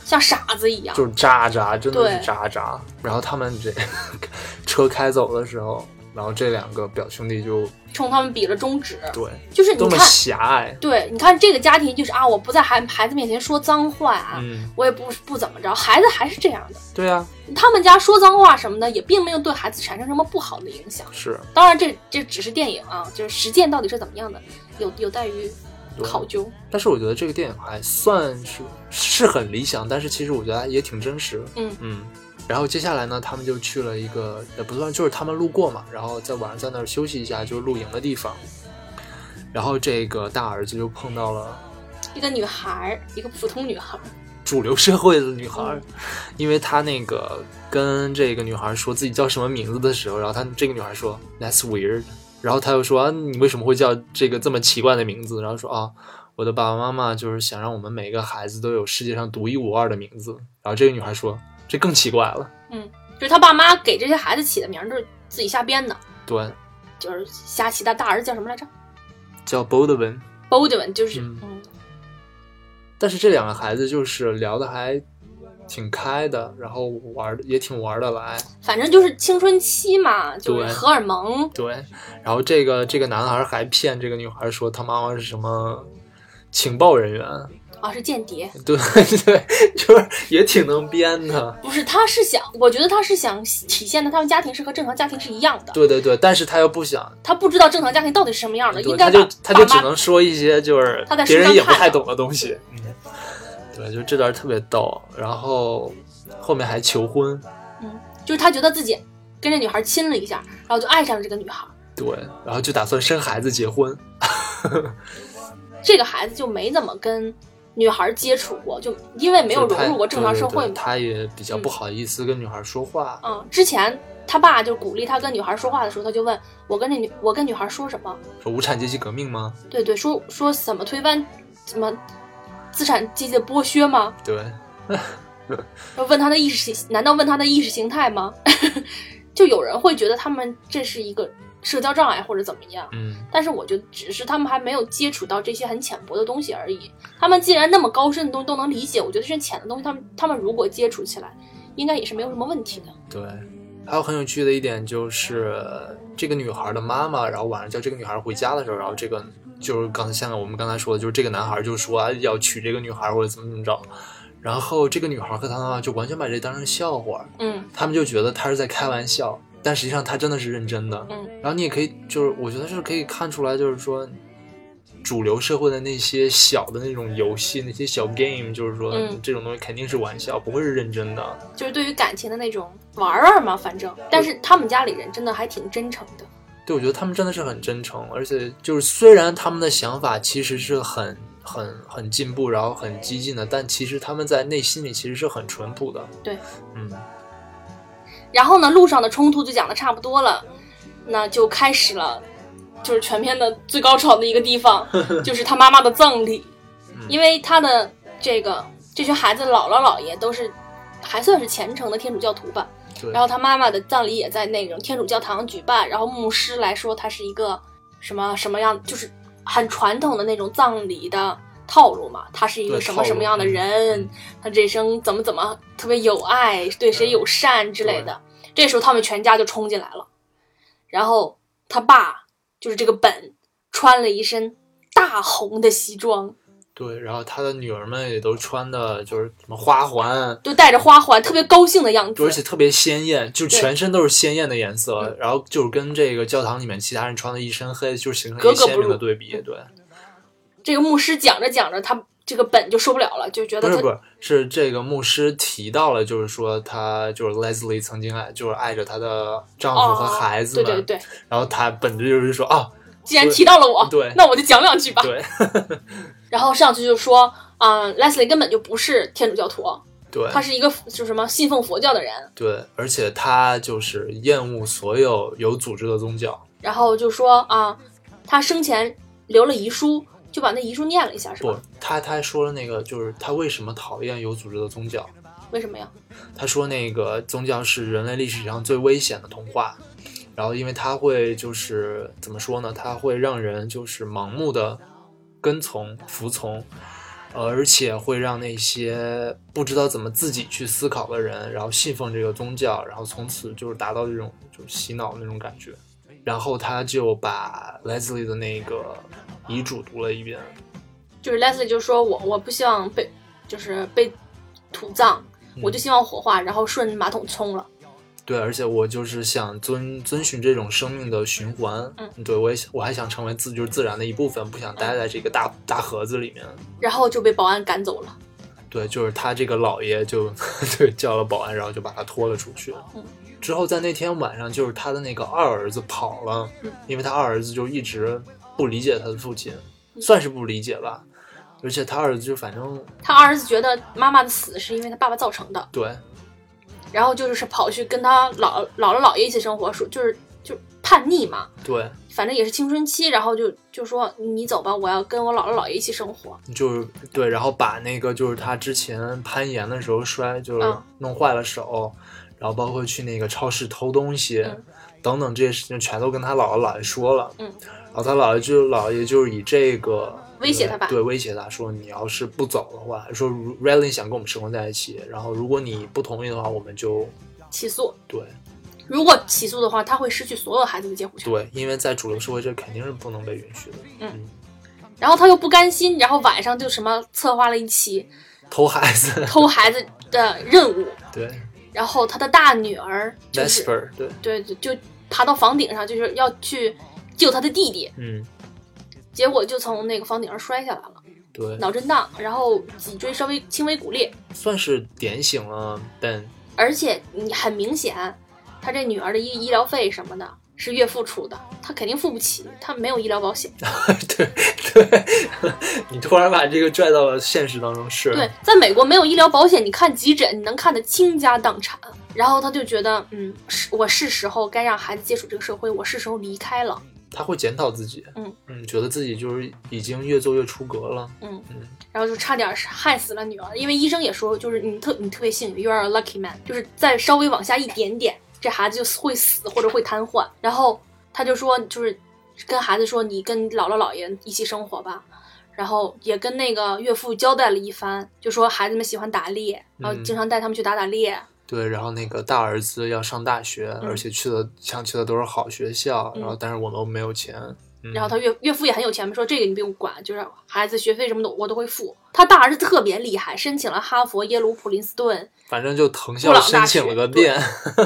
像傻子一样，就是渣渣，真的是渣渣。然后他们这 车开走的时候。然后这两个表兄弟就冲他们比了中指，对，就是你看狭隘。对，你看这个家庭就是啊，我不在孩孩子面前说脏话啊，嗯，我也不不怎么着，孩子还是这样的。对啊，他们家说脏话什么的，也并没有对孩子产生什么不好的影响。是，当然这这只是电影啊，就是实践到底是怎么样的，有有待于考究。但是我觉得这个电影还算是是很理想，但是其实我觉得也挺真实。嗯嗯。然后接下来呢，他们就去了一个也不算，就是他们路过嘛，然后在晚上在那儿休息一下，就是露营的地方。然后这个大儿子就碰到了一个女孩，一个普通女孩，主流社会的女孩，因为他那个跟这个女孩说自己叫什么名字的时候，然后他这个女孩说 That's weird，然后他又说你为什么会叫这个这么奇怪的名字？然后说啊，我的爸爸妈妈就是想让我们每个孩子都有世界上独一无二的名字。然后这个女孩说。这更奇怪了，嗯，就是他爸妈给这些孩子起的名儿都是自己瞎编的，对，就是瞎起的。大儿子叫什么来着？叫。Boldwin 就是，嗯。但是这两个孩子就是聊的还挺开的，然后玩也挺玩得来。反正就是青春期嘛，就是荷尔蒙。对，然后这个这个男孩还骗这个女孩说他妈妈是什么情报人员。啊，是间谍，对 对，就是也挺能编的。不是，他是想，我觉得他是想体现的，他们家庭是和正常家庭是一样的。对对对，但是他又不想，他不知道正常家庭到底是什么样的，应该他就他就只能说一些就是别人也不太懂的东西。嗯，对，就这段特别逗，然后后面还求婚。嗯，就是他觉得自己跟这女孩亲了一下，然后就爱上了这个女孩。对，然后就打算生孩子结婚。这个孩子就没怎么跟。女孩接触过，就因为没有融入过正常社会嘛，他也比较不好意思跟女孩说话。嗯，之前他爸就鼓励他跟女孩说话的时候，他就问我跟那女我跟女孩说什么？说无产阶级革命吗？对对，说说怎么推翻，怎么资产阶级的剥削吗？对。问他的意识形，难道问他的意识形态吗？就有人会觉得他们这是一个。社交障碍或者怎么样，嗯，但是我觉得只是他们还没有接触到这些很浅薄的东西而已。他们既然那么高深的东西都能理解，我觉得这些浅的东西，他们他们如果接触起来，应该也是没有什么问题的。对，还有很有趣的一点就是这个女孩的妈妈，然后晚上叫这个女孩回家的时候，然后这个就是刚才像我们刚才说的，就是这个男孩就说要娶这个女孩或者怎么怎么着，然后这个女孩和她妈妈就完全把这当成笑话，嗯，他们就觉得他是在开玩笑。但实际上他真的是认真的，嗯，然后你也可以，就是我觉得是可以看出来，就是说，主流社会的那些小的那种游戏，那些小 game，就是说这种东西肯定是玩笑，不会是认真的。就是对于感情的那种玩玩嘛，反正，但是他们家里人真的还挺真诚的。对，我觉得他们真的是很真诚，而且就是虽然他们的想法其实是很很很进步，然后很激进的，但其实他们在内心里其实是很淳朴的。对，嗯。然后呢，路上的冲突就讲的差不多了，那就开始了，就是全片的最高潮的一个地方，就是他妈妈的葬礼，因为他的这个这群孩子姥姥姥爷都是还算是虔诚的天主教徒吧，然后他妈妈的葬礼也在那种天主教堂举办，然后牧师来说他是一个什么什么样，就是很传统的那种葬礼的套路嘛，他是一个什么什么样的人嗯，他这一生怎么怎么特别有爱，对谁友善之类的。这时候他们全家就冲进来了，然后他爸就是这个本穿了一身大红的西装，对，然后他的女儿们也都穿的就是什么花环，就带着花环，特别高兴的样子。而且特别鲜艳，就全身都是鲜艳的颜色嗯，然后就是跟这个教堂里面其他人穿的一身黑，就形成一个鲜明的对比。对，这个牧师讲着讲着，他这个本就受不了了，就觉得他不是不是，是这个牧师提到了，就是说他就是 Leslie 曾经爱，就是爱着她的丈夫和哦孩子们，对对对，然后他本着就是说啊，既然提到了我，对那我就讲两句吧。对然后上去就说，嗯、l e s l i e 根本就不是天主教徒，对他是一个就是什么信奉佛教的人。对，而且他就是厌恶所有有组织的宗教。然后就说啊、他生前留了遗书，就把那遗书念了一下，是吧不？，他他还说了那个，就是他为什么讨厌有组织的宗教。为什么呀？他说那个宗教是人类历史上最危险的童话，然后因为它会就是怎么说呢？它会让人就是盲目的跟从、服从，呃而且会让那些不知道怎么自己去思考的人，然后信奉这个宗教，然后从此就是达到这种就是洗脑那种感觉。然后他就把 Leslie 的那个遗嘱读了一遍，就是 Leslie 就说我我不希望被就是被土葬，嗯我就希望火化，然后顺马桶冲了。对，而且我就是想遵遵循这种生命的循环。嗯，对我也想我还想成为自就是自然的一部分，不想待在这个大大盒子里面。然后就被保安赶走了。对，就是他这个老爷就 对叫了保安，然后就把他拖了出去。嗯，之后在那天晚上，就是他的那个二儿子跑了，嗯因为他二儿子就一直不理解他的父亲，嗯算是不理解吧。而且他儿子就反正他二儿子觉得妈妈的死是因为他爸爸造成的，对然后就是跑去跟他姥姥姥姥爷一起生活，说就是就叛逆嘛，对，反正也是青春期，然后就就说你走吧，我要跟我姥姥姥爷一起生活。就是对，然后把那个就是他之前攀岩的时候摔，就是嗯弄坏了手，然后包括去那个超市偷东西、嗯等等这些事情，全都跟他姥姥姥爷说了。嗯，然后他姥爷就姥爷就是以这个威胁他吧对，威胁他说你要是不走的话，说 Riley 想跟我们生活在一起，然后如果你不同意的话，我们就起诉，对如果起诉的话，他会失去所有孩子的监护权。对，因为在主流社会这肯定是不能被允许的。嗯。然后他又不甘心，然后晚上就什么策划了一起偷孩子，偷孩子的任务，对。然后他的大女儿就是 Vesper，对，对对，就爬到房顶上，就是要去救他的弟弟，嗯，结果就从那个房顶上摔下来了，对，脑震荡，然后脊椎稍微轻微骨裂，算是点醒了 Ben。而且你很明显，他这女儿的医医疗费什么的是岳父出的，他肯定付不起，他没有医疗保险。对 对，你突然把这个拽到了现实当中，是对，在美国没有医疗保险，你看急诊你能看得倾家荡产。然后他就觉得，嗯，是我是时候该让孩子接触这个社会，我是时候离开了。他会检讨自己，嗯嗯，觉得自己就是已经越做越出格了，嗯嗯，然后就差点害死了女儿，因为医生也说，就是你特你特别幸运，you are a lucky man，就是再稍微往下一点点，这孩子就会死或者会瘫痪。然后他就说，就是跟孩子说，你跟姥姥姥爷一起生活吧。然后也跟那个岳父交代了一番，就说孩子们喜欢打猎，然后嗯经常带他们去打打猎。对，然后那个大儿子要上大学，嗯而且去的想去的都是好学校，嗯然后但是我们没有钱，嗯、然后他岳岳父也很有钱，说这个你不用管，就是孩子学费什么的我都会付。他大儿子特别厉害，申请了哈佛、耶鲁、普林斯顿，反正就藤校申请了个遍，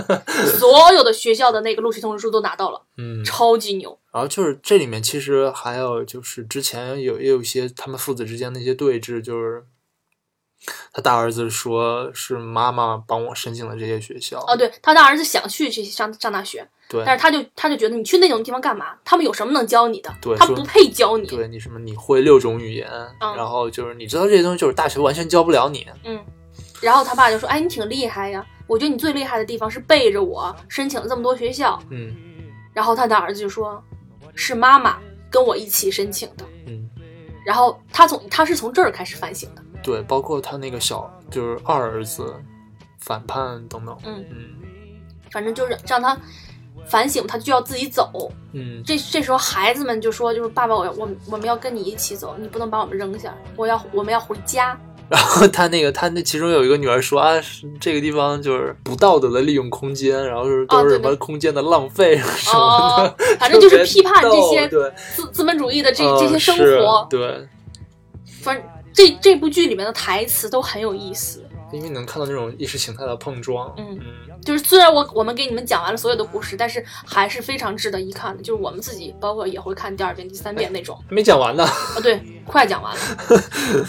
所有的学校的那个录取通知书都拿到了，嗯，超级牛。然后就是这里面其实还有就是之前有也有一些他们父子之间的一些对峙，就是他大儿子说是妈妈帮我申请的这些学校，哦，对他大儿子想去去上上大学，对但是他就他就觉得你去那种地方干嘛？他们有什么能教你的对？他不配教你。对你什么你会六种语言，嗯然后就是你知道这些东西就是大学完全教不了你，嗯，然后他爸就说：“哎，你挺厉害呀！我觉得你最厉害的地方是背着我申请了这么多学校。嗯”然后他的儿子就说：“是妈妈跟我一起申请的。嗯，”然后他从他是从这儿开始反省的。对，包括他那个小就是二儿子反叛等等，嗯嗯反正就是让他反省，他就要自己走。嗯，这这时候孩子们就说，就是爸爸，我要我我们要跟你一起走，你不能把我们扔下，我要我们要回家。然后他那个他那其中有一个女儿说啊，这个地方就是不道德的利用空间，然后是都是什么空间的浪费什么 反正就是批判这些对资资本主义的这呃这些生活。对，反正这这部剧里面的台词都很有意思。因为你能看到那种意识形态的碰撞。嗯嗯，就是虽然我我们给你们讲完了所有的故事，但是还是非常值得一看的。就是我们自己包括也会看第二遍、第三遍那种。还没讲完呢。啊，对，快讲完了。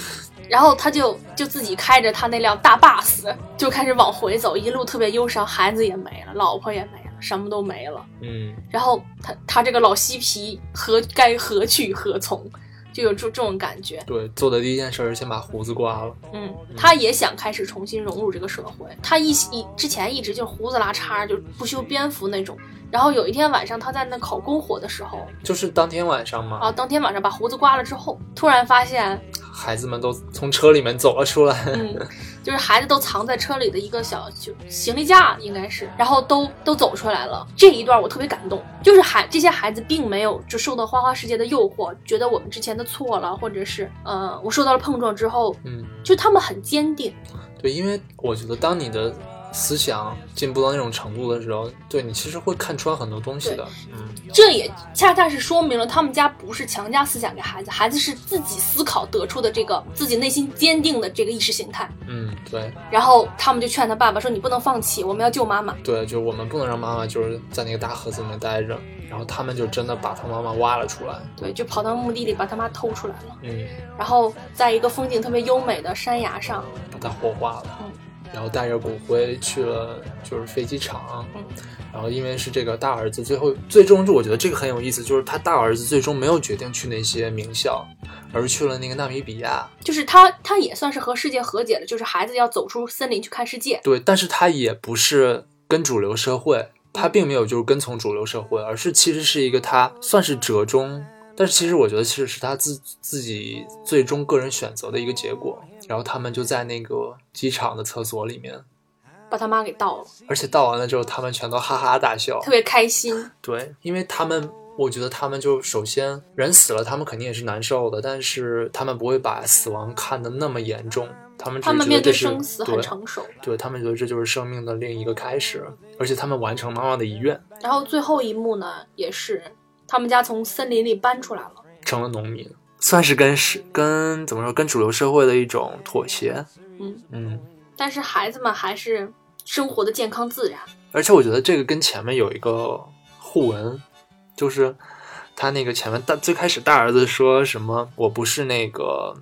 然后他就就自己开着他那辆大 bus 就开始往回走，一路特别忧伤，孩子也没了，老婆也没了，什么都没了。嗯，然后他他这个老嬉皮何该何去何从，就有这这种感觉。对，做的第一件事是先把胡子刮了。嗯，他也想开始重新融入这个社会。他一一之前一直就胡子拉碴，就不修边幅那种。然后有一天晚上，他在那烤篝火的时候，就是当天晚上嘛，啊，当天晚上把胡子刮了之后，突然发现，孩子们都从车里面走了出来。嗯，就是孩子都藏在车里的一个小就行李架，应该是，然后都都走出来了。这一段我特别感动，就是孩这些孩子并没有就受到花花世界的诱惑，觉得我们之前的错了，或者是呃我受到了碰撞之后，嗯，就他们很坚定。对，因为我觉得当你的思想进步到那种程度的时候，对你其实会看穿很多东西的。嗯，这也恰恰是说明了他们家不是强加思想给孩子，孩子是自己思考得出的这个自己内心坚定的这个意识形态。嗯，对然后他们就劝他爸爸说：“你不能放弃，我们要救妈妈。对，就是我们不能让妈妈就是在那个大盒子里面待着，然后他们就真的把他妈妈挖了出来。”对，就跑到墓地里把他妈偷出来了。嗯，然后在一个风景特别优美的山崖上，把它火化了。嗯然后带着骨灰去了就是飞机场，嗯然后因为是这个大儿子，最后最终就我觉得这个很有意思，就是他大儿子最终没有决定去那些名校，而去了那个纳米比亚。就是他他也算是和世界和解了，就是孩子要走出森林去看世界。对，但是他也不是跟主流社会，他并没有就是跟从主流社会，而是其实是一个他算是折中，但是其实我觉得其实是他自自己最终个人选择的一个结果。然后他们就在那个机场的厕所里面，把他妈给倒了，而且倒完了之后，他们全都哈哈大笑。特别开心。对，因为他们，我觉得他们就首先人死了，他们肯定也是难受的，但是他们不会把死亡看得那么严重，他们只他们面对生死很对成熟。对他们觉得这就是生命的另一个开始，而且他们完成妈妈的遗愿，然后最后一幕呢，也是他们家从森林里搬出来了。成了农民，算是跟是跟怎么说跟主流社会的一种妥协。嗯，嗯，但是孩子们还是生活的健康自然。而且我觉得这个跟前面有一个互文，就是他那个前面大最开始大儿子说什么我不是那个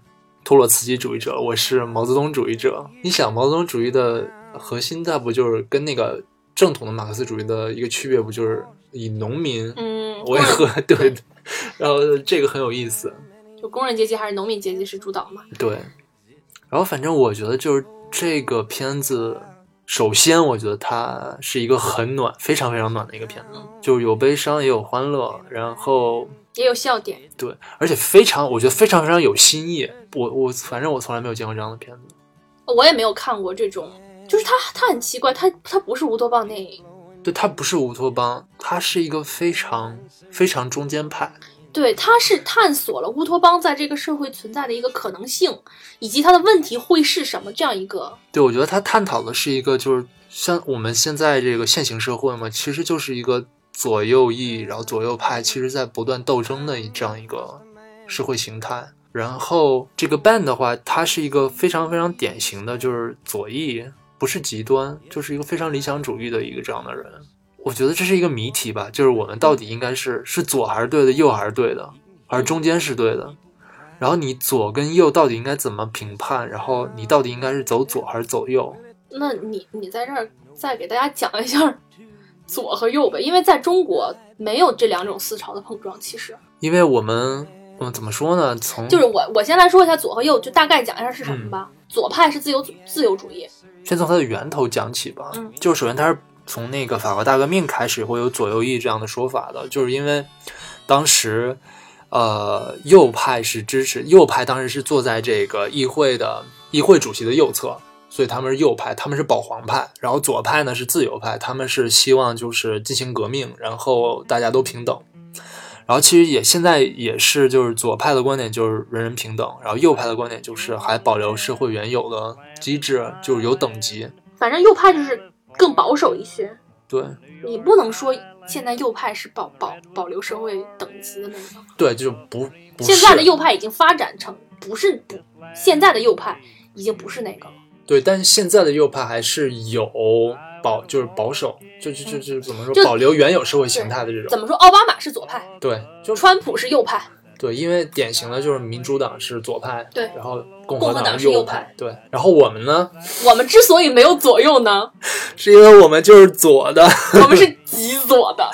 托洛茨基主义者，我是毛泽东主义者。你想毛泽东主义的核心，它不就是跟那个正统的马克思主义的一个区别，不就是以农民嗯，为核？对，然后这个很有意思。就工人阶级还是农民阶级是主导嘛？对，然后反正我觉得就是这个片子，首先我觉得它是一个很暖、非常非常暖的一个片子嗯，就是有悲伤也有欢乐，然后也有笑点。对，而且非常，我觉得非常非常有新意。我我反正我从来没有见过这样的片子。我也没有看过这种，就是它它很奇怪，它它不是乌托邦电影，对，它不是乌托邦，它是一个非常非常中间派。对，他是探索了乌托邦在这个社会存在的一个可能性，以及它的问题会是什么这样一个。对，我觉得他探讨的是一个，就是像我们现在这个现行社会嘛，其实就是一个左右翼，然后左右派，其实在不断斗争的这样一个社会形态。然后这个 Ben 的话，他是一个非常非常典型的，就是左翼，不是极端，就是一个非常理想主义的一个这样的人。我觉得这是一个谜题吧，就是我们到底应该是是左还是对的，右还是对的，而中间是对的。然后你左跟右到底应该怎么评判？然后你到底应该是走左还是走右？那你你在这儿再给大家讲一下左和右呗，因为在中国没有这两种思潮的碰撞。其实因为我们，嗯，怎么说呢？从就是我我先来说一下左和右，就大概讲一下是什么吧。左派是自由自由主义，先从它的源头讲起吧。嗯就是首先它是从那个法国大革命开始会有左右翼这样的说法的，就是因为当时，呃，右派是支持右派，当时是坐在这个议会的议会主席的右侧，所以他们是右派，他们是保皇派。然后左派呢是自由派，他们是希望就是进行革命，然后大家都平等。然后其实也现在也是，就是左派的观点就是人人平等，然后右派的观点就是还保留社会原有的机制，就是有等级。反正右派就是更保守一些。对，你不能说现在右派是保保保留社会等级的那种。对，就不不现在的右派已经发展成不是不，现在的右派已经不是那个了。对，但是现在的右派还是有保，就是保守，就就就就怎么说，保留原有社会形态的这种。怎么说？奥巴马是左派，对，就川普是右派。对，因为典型的就是民主党是左派，对然后共共和党党是右右派对，然后我们呢，我们之所以没有左右呢，是因为我们就是左的，我们是极左的，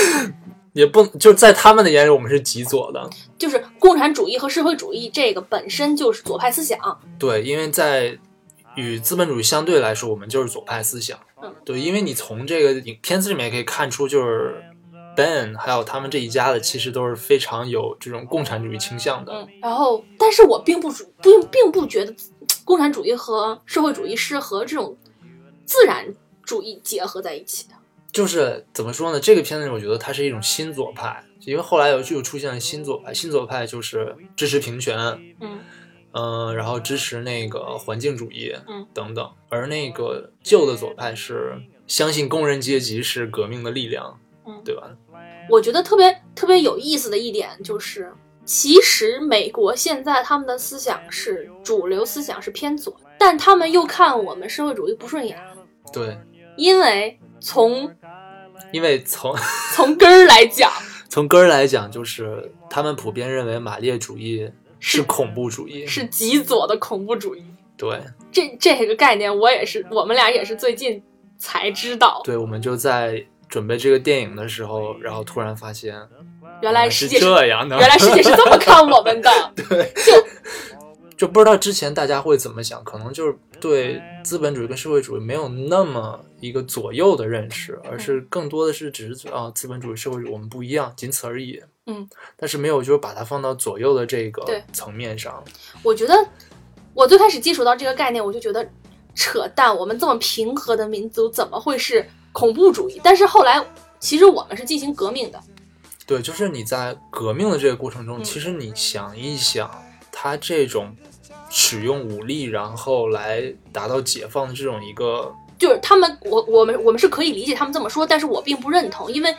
也不就是在他们的眼里，我们是极左的。就是共产主义和社会主义这个本身就是左派思想。对，因为在与资本主义相对来说，我们就是左派思想。嗯，对，因为你从这个影片子里面也可以看出，就是 Ben 还有他们这一家的，其实都是非常有这种共产主义倾向的。嗯，然后，但是我并不主并并不觉得共产主义和社会主义是和这种自然主义结合在一起的。就是怎么说呢？这个片子我觉得它是一种新左派，因为后来有就出现了新左派。新左派就是支持平权，嗯嗯、然后支持那个环境主义，嗯等等。而那个旧的左派是相信工人阶级是革命的力量，嗯，对吧？我觉得特别特别有意思的一点就是，其实美国现在他们的思想是主流思想是偏左，但他们又看我们社会主义不顺眼，对，因为从因为从从根儿来讲，从根儿来讲，就是他们普遍认为马列主义是是恐怖主义，是极左的恐怖主义。对这这个概念，我也是，我们俩也是最近才知道，对。我们就在准备这个电影的时候，然后突然发现原来是世界是这样的，原来世界是这么看我们的。对，就就不知道之前大家会怎么想，可能就是对资本主义跟社会主义没有那么一个左右的认识，而是更多的是只是啊，资本主义、社会主义我们不一样，仅此而已。嗯，但是没有就是把它放到左右的这个层面上。我觉得我最开始接触到这个概念，我就觉得扯淡。我们这么平和的民族，怎么会是恐怖主义？但是后来，其实我们是进行革命的。对，就是你在革命的这个过程中，嗯其实你想一想，他这种使用武力，然后来达到解放的这种一个，就是他们，我我们我们是可以理解他们这么说，但是我并不认同，因为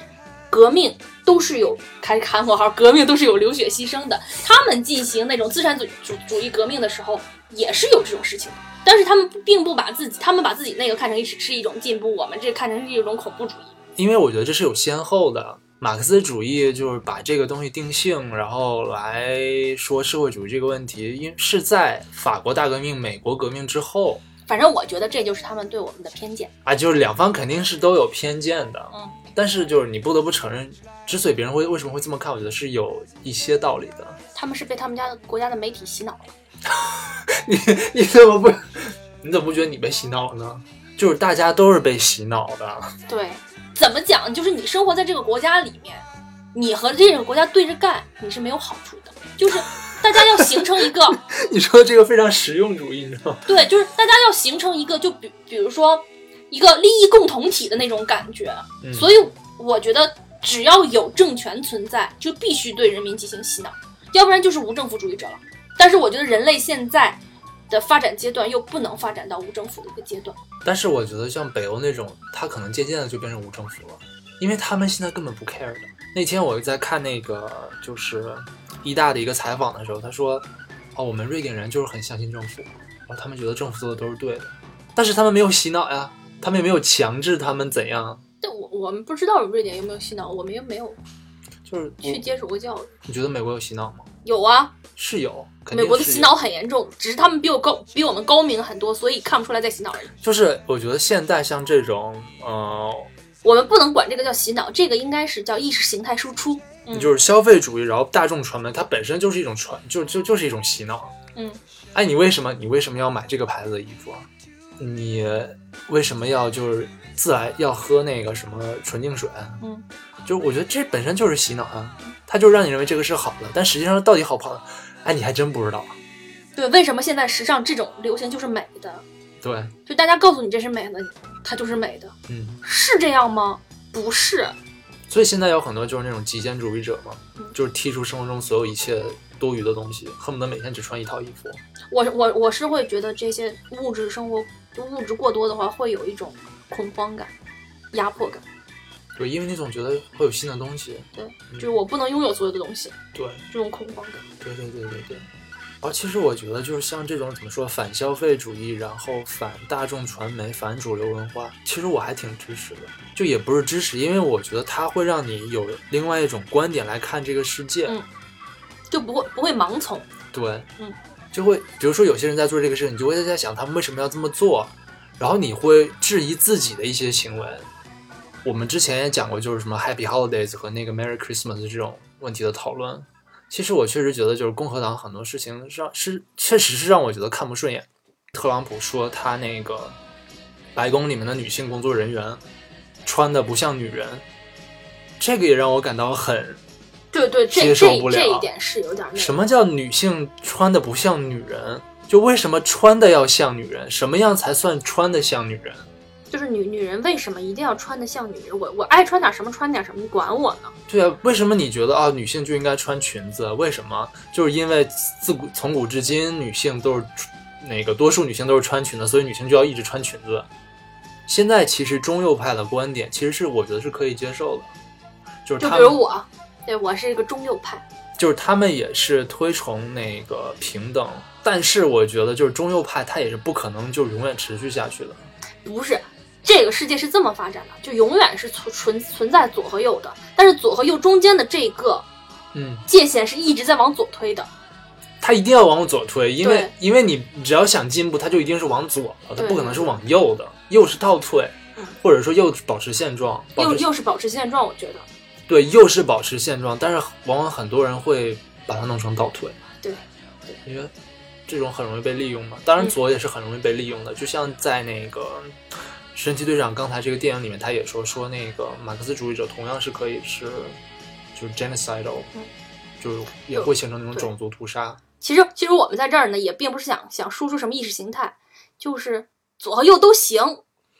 革命都是有开喊口号，革命都是有流血牺牲的。他们进行那种资产主主主义革命的时候，也是有这种事情的，但是他们并不把自己，他们把自己那个看成是是一种进步，我们这看成是一种恐怖主义。因为我觉得这是有先后的。马克思主义就是把这个东西定性，然后来说社会主义这个问题，因是在法国大革命、美国革命之后反正我觉得这就是他们对我们的偏见。啊，就是两方肯定是都有偏见的。嗯，但是就是你不得不承认，之所以别人会为什么会这么看，我觉得是有一些道理的。他们是被他们家的国家的媒体洗脑了。你你怎么不？你怎么不觉得你被洗脑了呢？就是大家都是被洗脑的。对，怎么讲？就是你生活在这个国家里面，你和这个国家对着干，你是没有好处的。就是大家要形成一个，你说的这个非常实用主义，你知道吗？对，就是大家要形成一个，就比比如说一个利益共同体的那种感觉。嗯所以我觉得，只要有政权存在，就必须对人民进行洗脑，要不然就是无政府主义者了。但是我觉得人类现在的发展阶段又不能发展到无政府的一个阶段。但是我觉得像北欧那种，他可能渐渐的就变成无政府了，因为他们现在根本不 care 的。那天我在看那个就是一大的一个采访的时候，他说：“哦，我们瑞典人就是很相信政府，然后他们觉得政府做的都是对的，但是他们没有洗脑呀，他们也没有强制他们怎样，但我我们不知道瑞典有没有洗脑，我们又没有就是去接受过教育。你觉得美国有洗脑吗？有啊，是有，是美国的洗脑很严重，只是他们比我高，比我们高明很多，所以看不出来在洗脑而已。就是我觉得现在像这种，呃，我们不能管这个叫洗脑，这个应该是叫意识形态输出。嗯就是消费主义，然后大众传媒，它本身就是一种传，就就就是一种洗脑。嗯，哎，你为什么你为什么要买这个牌子的衣服啊？你为什么要就是自来要喝那个什么纯净水？啊嗯，就是我觉得这本身就是洗脑啊，它就让你认为这个是好的，但实际上到底好不好？哎，你还真不知道。对，为什么现在时尚这种流行就是美的？对，就大家告诉你这是美的，它就是美的，嗯，是这样吗？不是，所以现在有很多就是那种极简主义者嘛，嗯就是剔除生活中所有一切多余的东西，恨不得每天只穿一套衣服。我我我是会觉得这些物质生活就物质过多的话，会有一种恐慌感、压迫感。对，因为你总觉得会有新的东西。对，嗯就是我不能拥有所有的东西，对，这种恐慌感。对对对对对。而其实我觉得，就是像这种怎么说反消费主义，然后反大众传媒、反主流文化，其实我还挺支持的。就也不是支持，因为我觉得它会让你有另外一种观点来看这个世界。嗯就不会不会盲从。对，嗯，就会比如说有些人在做这个事情，你就会在想他们为什么要这么做，然后你会质疑自己的一些行为。我们之前也讲过，就是什么 Happy Holidays 和那个 Merry Christmas 这种问题的讨论。其实我确实觉得，就是共和党很多事情让是确实是让我觉得看不顺眼。特朗普说他那个白宫里面的女性工作人员穿的不像女人，这个也让我感到很对对，这接受不了这这一点是有点。什么叫女性穿的不像女人？就为什么穿的要像女人？什么样才算穿的像女人？就是女女人为什么一定要穿的像女人？我我爱穿点什么穿点什么，你管我呢？对啊，为什么你觉得啊，女性就应该穿裙子？为什么？就是因为自古从古至今，女性都是那个多数女性都是穿裙子，所以女性就要一直穿裙子。现在其实中右派的观点其实是我觉得是可以接受的，就是就比如我，对我是一个中右派，就是他们也是推崇那个平等，但是我觉得就是中右派他也是不可能就永远持续下去的。不是。这个世界是这么发展的，就永远是存存存在左和右的，但是左和右中间的这个嗯，界限是一直在往左推的。他一定要往左推，因为因为你只要想进步，他就一定是往左的，他不可能是往右的，右是倒退嗯，或者说右保持现状，保持又又是保持现状，我觉得。对，右是保持现状，但是往往很多人会把它弄成倒退，对，因为这种很容易被利用嘛。当然嗯。左也是很容易被利用的，就像在那个神奇队长刚才这个电影里面，他也说说那个马克思主义者同样是可以是就是 genocidal，、嗯就是也会形成那种种族屠杀。其实其实我们在这儿呢，也并不是想想输出什么意识形态，就是左和右都行。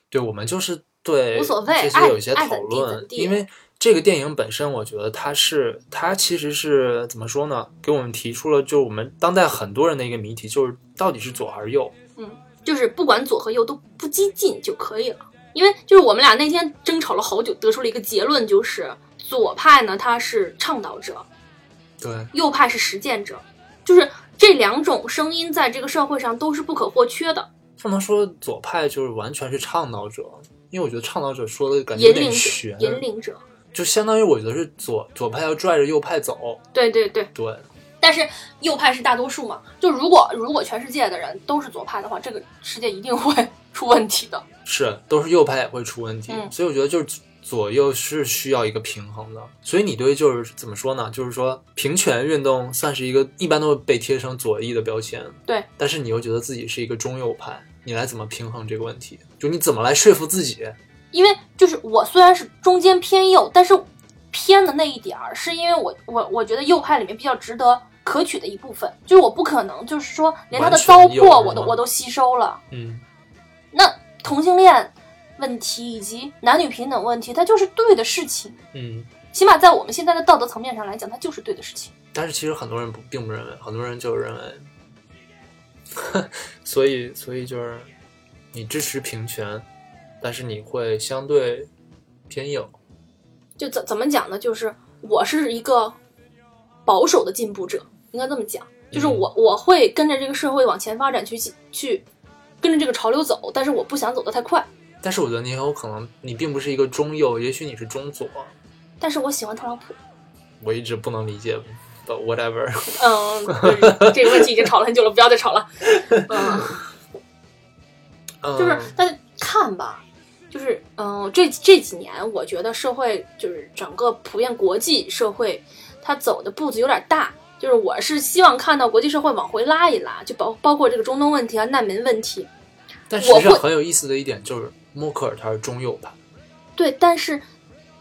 对我们就是对无所谓这些有一些讨论因为这个电影本身，我觉得它是它其实是怎么说呢？给我们提出了就我们当代很多人的一个谜题，就是到底是左还是右？就是不管左和右都不激进就可以了。因为就是我们俩那天争吵了好久，得出了一个结论，就是左派呢他是倡导者，对，右派是实践者，就是这两种声音在这个社会上都是不可或缺的。不能说左派就是完全是倡导者，因为我觉得倡导者说的感觉有点悬，，引领者，就相当于我觉得是左左派要拽着右派走。对对对。对，但是右派是大多数嘛，就如果如果全世界的人都是左派的话，这个世界一定会 出问题的。是都是右派也会出问题，嗯所以我觉得就是左右是需要一个平衡的。所以你对就是怎么说呢？就是说平权运动算是一个一般都会被贴成左翼的标签，对，但是你又觉得自己是一个中右派，你来怎么平衡这个问题？就你怎么来说服自己？因为就是我虽然是中间偏右，但是偏的那一点儿，是因为我我我觉得右派里面比较值得可取的一部分，就是我不可能就是说连他的糟粕我都我都吸收了。嗯，那同性恋问题以及男女平等问题，它就是对的事情，嗯，起码在我们现在的道德层面上来讲，它就是对的事情。但是其实很多人不并不认为，很多人就认为，所以所以就是你支持平权，但是你会相对偏右。就怎怎么讲呢？就是我是一个保守的进步者，应该这么讲。就是嗯我我会跟着这个社会往前发展去去跟着这个潮流走，但是我不想走得太快。但是我觉得你很有可能，你并不是一个中右，也许你是中左。但是我喜欢特朗普。我一直不能理解，but whatever。嗯，就是 这个问题已经吵了很久了，不要再吵了。嗯，嗯，就是大家看吧，就是嗯、这这几年我觉得社会就是整个普遍国际社会，它走的步子有点大。就是我是希望看到国际社会往回拉一拉，就包包括这个中东问题啊、难民问题。但实际上我很有意思的一点就是，默克尔他是中右派，对，但是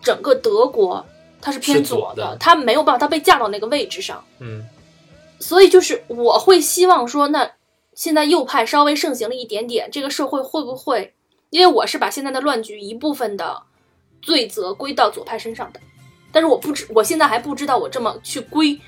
整个德国他是偏左的，他没有办法，他被架到那个位置上。嗯，所以就是我会希望说，那现在右派稍微盛行了一点点，这个社会会不会？因为我是把现在的乱局一部分的罪责归到左派身上的，但是我不知，我现在还不知道我这么去归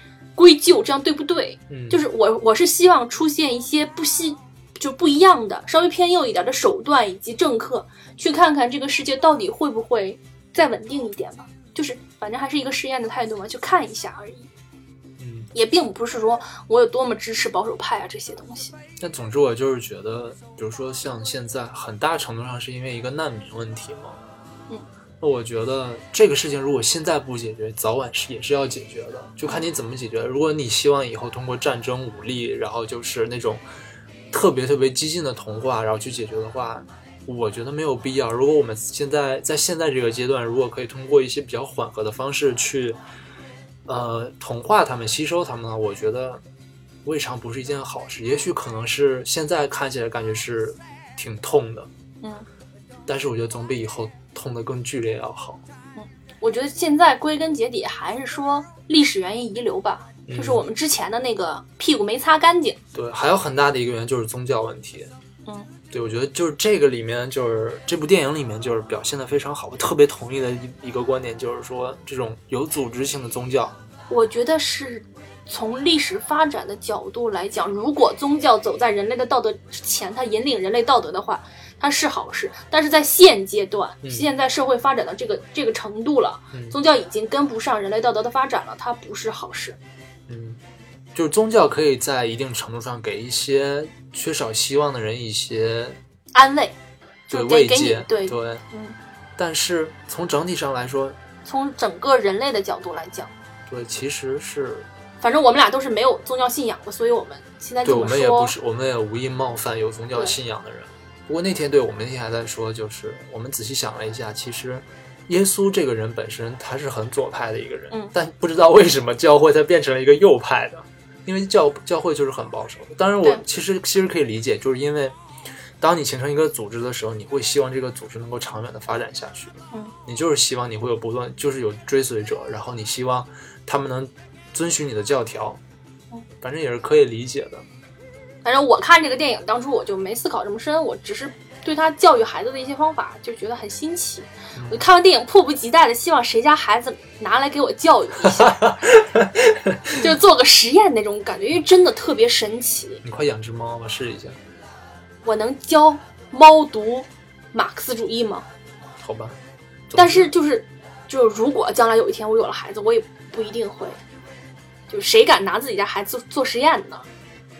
归咎，这样对不对？嗯，就是我我是希望出现一些不希就不一样的，稍微偏右一点的手段以及政客，去看看这个世界到底会不会再稳定一点吧。就是反正还是一个试验的态度嘛，去看一下而已。嗯，也并不是说我有多么支持保守派啊这些东西。但总之我就是觉得，比如说像现在很大程度上是因为一个难民问题嘛。那我觉得这个事情如果现在不解决，早晚是也是要解决的，就看你怎么解决。如果你希望以后通过战争武力，然后就是那种特别特别激进的童话，然后去解决的话，我觉得没有必要。如果我们现在在现在这个阶段，如果可以通过一些比较缓和的方式去，呃，同化他们、吸收他们的话，我觉得未尝不是一件好事。也许可能是现在看起来感觉是挺痛的，嗯，但是我觉得总比以后痛得更剧烈要好。嗯我觉得现在归根结底还是说历史原因遗留吧，嗯就是我们之前的那个屁股没擦干净。对，还有很大的一个原因就是宗教问题。嗯，对，我觉得就是这个里面，就是这部电影里面就是表现的非常好。我特别同意的一一个观点就是说，这种有组织性的宗教，我觉得是从历史发展的角度来讲，如果宗教走在人类的道德之前，它引领人类道德的话，它是好事。但是在现阶段，嗯现在社会发展到这个这个程度了，嗯宗教已经跟不上人类道德的发展了，它不是好事。嗯，就是宗教可以在一定程度上给一些缺少希望的人一些安慰，对慰藉，对对。嗯，但是从整体上来说，从整个人类的角度来讲，对，其实是反正我们俩都是没有宗教信仰的，所以我们现在对我们也不是，我们也无意冒犯有宗教信仰的人。不过那天对我们那天还在说，就是我们仔细想了一下，其实耶稣这个人本身他是很左派的一个人，嗯但不知道为什么教会他变成了一个右派的，因为教教会就是很保守。当然我其实其实可以理解，就是因为当你形成一个组织的时候，你会希望这个组织能够长远的发展下去，嗯，你就是希望你会有不断就是有追随者，然后你希望他们能遵循你的教条嗯，反正也是可以理解的。反正我看这个电影当初我就没思考这么深，我只是对他教育孩子的一些方法就觉得很新奇。我看完电影迫不及待的希望谁家孩子拿来给我教育一下，就做个实验那种感觉，因为真的特别神奇。你快养只猫吧，试一下，我能教猫读马克思主义吗？好吧？但是就是就是如果将来有一天我有了孩子，我也不一定会。就谁敢拿自己家孩子做做实验呢？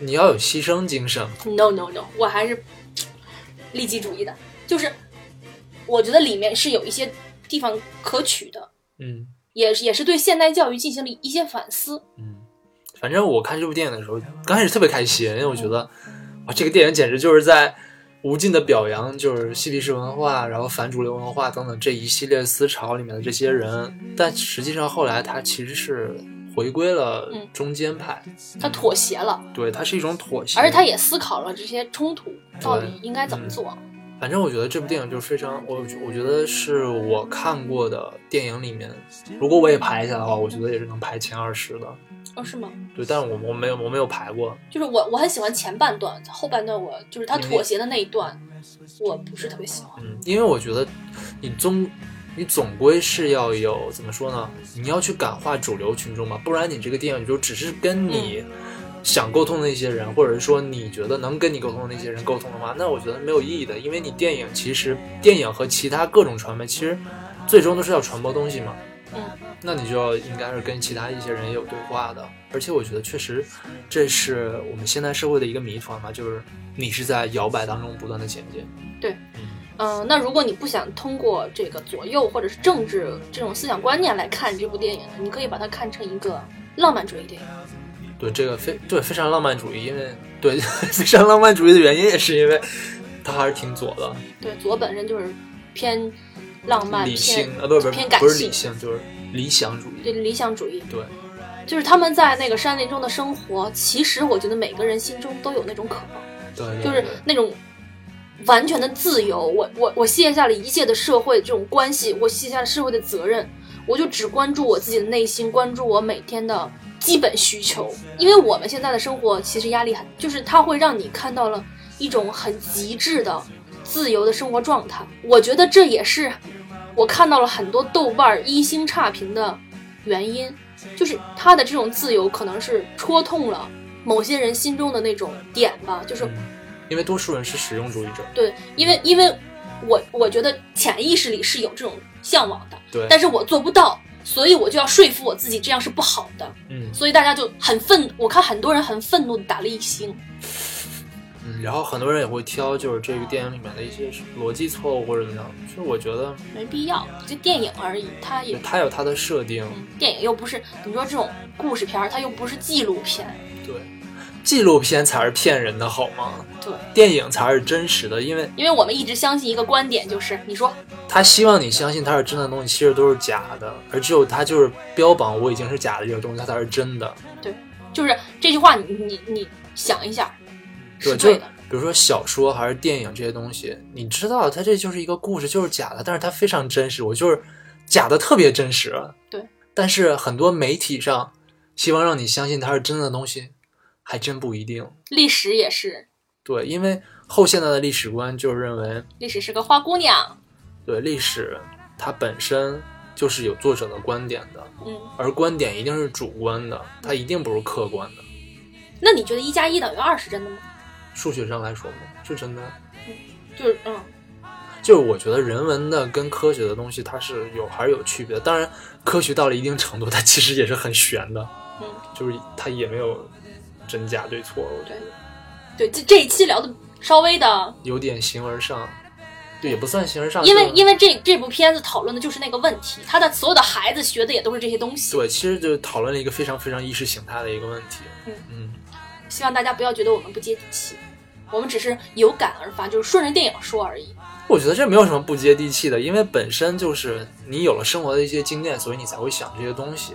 你要有牺牲精神，No no no，我还是利己主义的，就是我觉得里面是有一些地方可取的，嗯也是也是对现代教育进行了一些反思。嗯。反正我看这部电影的时候，刚开始特别开心，因为我觉得哇，这个电影简直就是在无尽的表扬，就是嬉皮士文化，然后反主流文化等等这一系列思潮里面的这些人。但实际上后来他其实是回归了嗯中间派，他妥协了，对，他是一种妥协，而且他也思考了这些冲突到底应该怎么做。反正我觉得这部电影就是非常，我我觉得是我看过的电影里面，如果我也排一下的话，我觉得也是能排前二十的。哦，是吗？对，但是我我没有我没有排过，就是我我很喜欢前半段，后半段我就是他妥协的那一段，我不是特别喜欢。嗯，因为我觉得你总你总归是要有怎么说呢？你要去感化主流群众嘛，不然你这个电影就只是跟你想沟通的那些人，或者是说你觉得能跟你沟通的那些人沟通的话，那我觉得没有意义的，因为你电影其实电影和其他各种传媒其实最终都是要传播东西嘛。嗯，那你就要应该是跟其他一些人也有对话的，而且我觉得确实这是我们现代社会的一个谜团嘛，就是你是在摇摆当中不断的前进。对，嗯嗯、那如果你不想通过这个左右或者是政治这种思想观念来看这部电影，你可以把它看成一个浪漫主义电影。对这个非对非常浪漫主义，因为对 非常浪漫主义的原因也是因为它还是挺左的，对，左本身就是偏浪漫、理性偏啊不是不是偏感性不是理，性就是理想主义。对理想主义。对，就是他们在那个山林中的生活，其实我觉得每个人心中都有那种渴望，对对就是那种完全的自由。我我我卸下了一切的社会这种关系，我卸下了社会的责任，我就只关注我自己的内心，关注我每天的基本需求。因为我们现在的生活其实压力很，就是它会让你看到了一种很极致的自由的生活状态。我觉得这也是我看到了很多豆瓣一星差评的原因，就是他的这种自由可能是戳痛了某些人心中的那种点吧，就是。因为多数人是实用主义者，对，因为因为我我觉得潜意识里是有这种向往的，对，但是我做不到，所以我就要说服我自己这样是不好的，嗯，所以大家就很愤，我看很多人很愤怒的打了一星，嗯，然后很多人也会挑就是这个电影里面的一些逻辑错误或者怎么样，其实我觉得没必要，就电影而已，它也它有它的设定，电影又不是你说这种故事片，它又不是纪录片，对。纪录片才是骗人的，好吗？对，电影才是真实的，因为因为我们一直相信一个观点，就是你说他希望你相信他是真的东西，其实都是假的，而只有他就是标榜我已经是假的这个东西，它才是真的。对，就是这句话，你你你想一下，对，对的。比如说小说还是电影这些东西，你知道它这就是一个故事，就是假的，但是它非常真实，我就是假的特别真实。对，但是很多媒体上希望让你相信它是真的东西。还真不一定，历史也是。对，因为后现代的历史观就是认为历史是个花姑娘。对，历史它本身就是有作者的观点的，嗯，而观点一定是主观的，它一定不是客观的。那你觉得一加一等于二是真的吗？数学上来说吗？是真的。嗯，就是嗯，就是我觉得人文的跟科学的东西它是有还是有区别的。当然，科学到了一定程度，它其实也是很玄的。嗯，就是它也没有。真假对错，我觉得，对这这一期聊的稍微的有点形而上，对，也不算形而上，因为因为这这部片子讨论的就是那个问题，他的所有的孩子学的也都是这些东西。对，其实就讨论了一个非常非常意识形态的一个问题。嗯嗯，希望大家不要觉得我们不接地气，我们只是有感而发，就是顺着电影说而已。我觉得这没有什么不接地气的，因为本身就是你有了生活的一些经验，所以你才会想这些东西。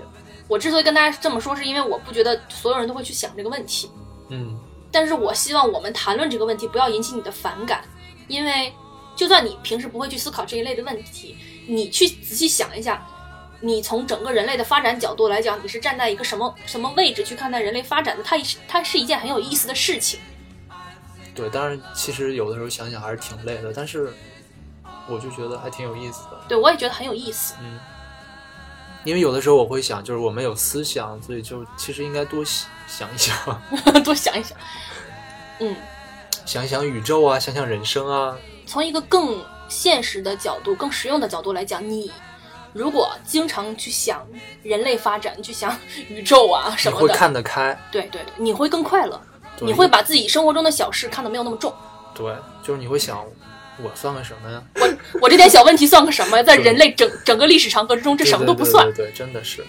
我之所以跟大家这么说，是因为我不觉得所有人都会去想这个问题。嗯，但是我希望我们谈论这个问题不要引起你的反感，因为就算你平时不会去思考这一类的问题，你去仔细想一下，你从整个人类的发展角度来讲，你是站在一个什么什么位置去看待人类发展的？它它是一件很有意思的事情。对，当然其实有的时候想想还是挺累的，但是我就觉得还挺有意思的。对，我也觉得很有意思。嗯。因为有的时候我会想，就是我们有思想，所以就其实应该多想一想，多想一想，嗯，想一想宇宙啊，想想人生啊。从一个更现实的角度、更实用的角度来讲，你如果经常去想人类发展，去想 宇宙啊什么的，你会看得开。对对对，你会更快乐，你会把自己生活中的小事看得没有那么重。对，就是你会想。我算个什么呀？我我这点小问题算个什么？在人类整整个历史长河之中，这什么都不算。对，真的是。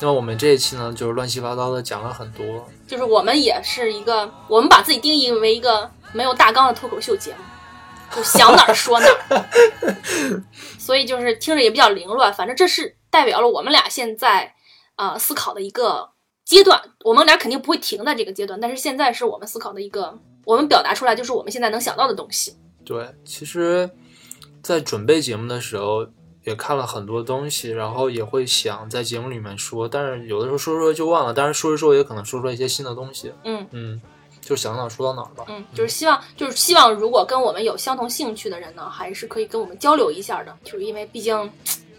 那么我们这一期呢，就是乱七八糟的讲了很多。就是我们也是一个，我们把自己定义为一个没有大纲的脱口秀节目，就想哪儿说哪儿。所以就是听着也比较凌乱。反正这是代表了我们俩现在啊思考的一个阶段。我们俩肯定不会停在这个阶段，但是现在是我们思考的一个，我们表达出来就是我们现在能想到的东西。对，其实，在准备节目的时候也看了很多东西，然后也会想在节目里面说，但是有的时候说说就忘了，但是说着说也可能说出来一些新的东西。嗯嗯，就想到哪说到哪儿吧。嗯，就是希望，就是希望，如果跟我们有相同兴趣的人呢，还是可以跟我们交流一下的，就是因为毕竟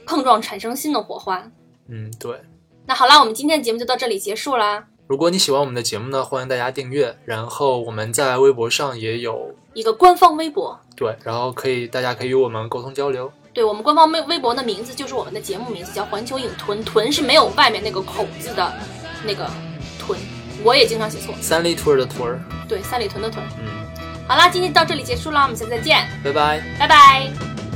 碰撞产生新的火花。嗯，对。那好啦，我们今天的节目就到这里结束啦。如果你喜欢我们的节目呢，欢迎大家订阅，然后我们在微博上也有。一个官方微博，对，然后可以，大家可以与我们沟通交流。对我们官方微微博的名字就是我们的节目名字，叫环球影屯，屯是没有外面那个口字的，那个屯，我也经常写错。三里屯的屯，对，三里屯的屯。嗯，好啦，今天到这里结束了，我们下次再见，拜拜，拜拜。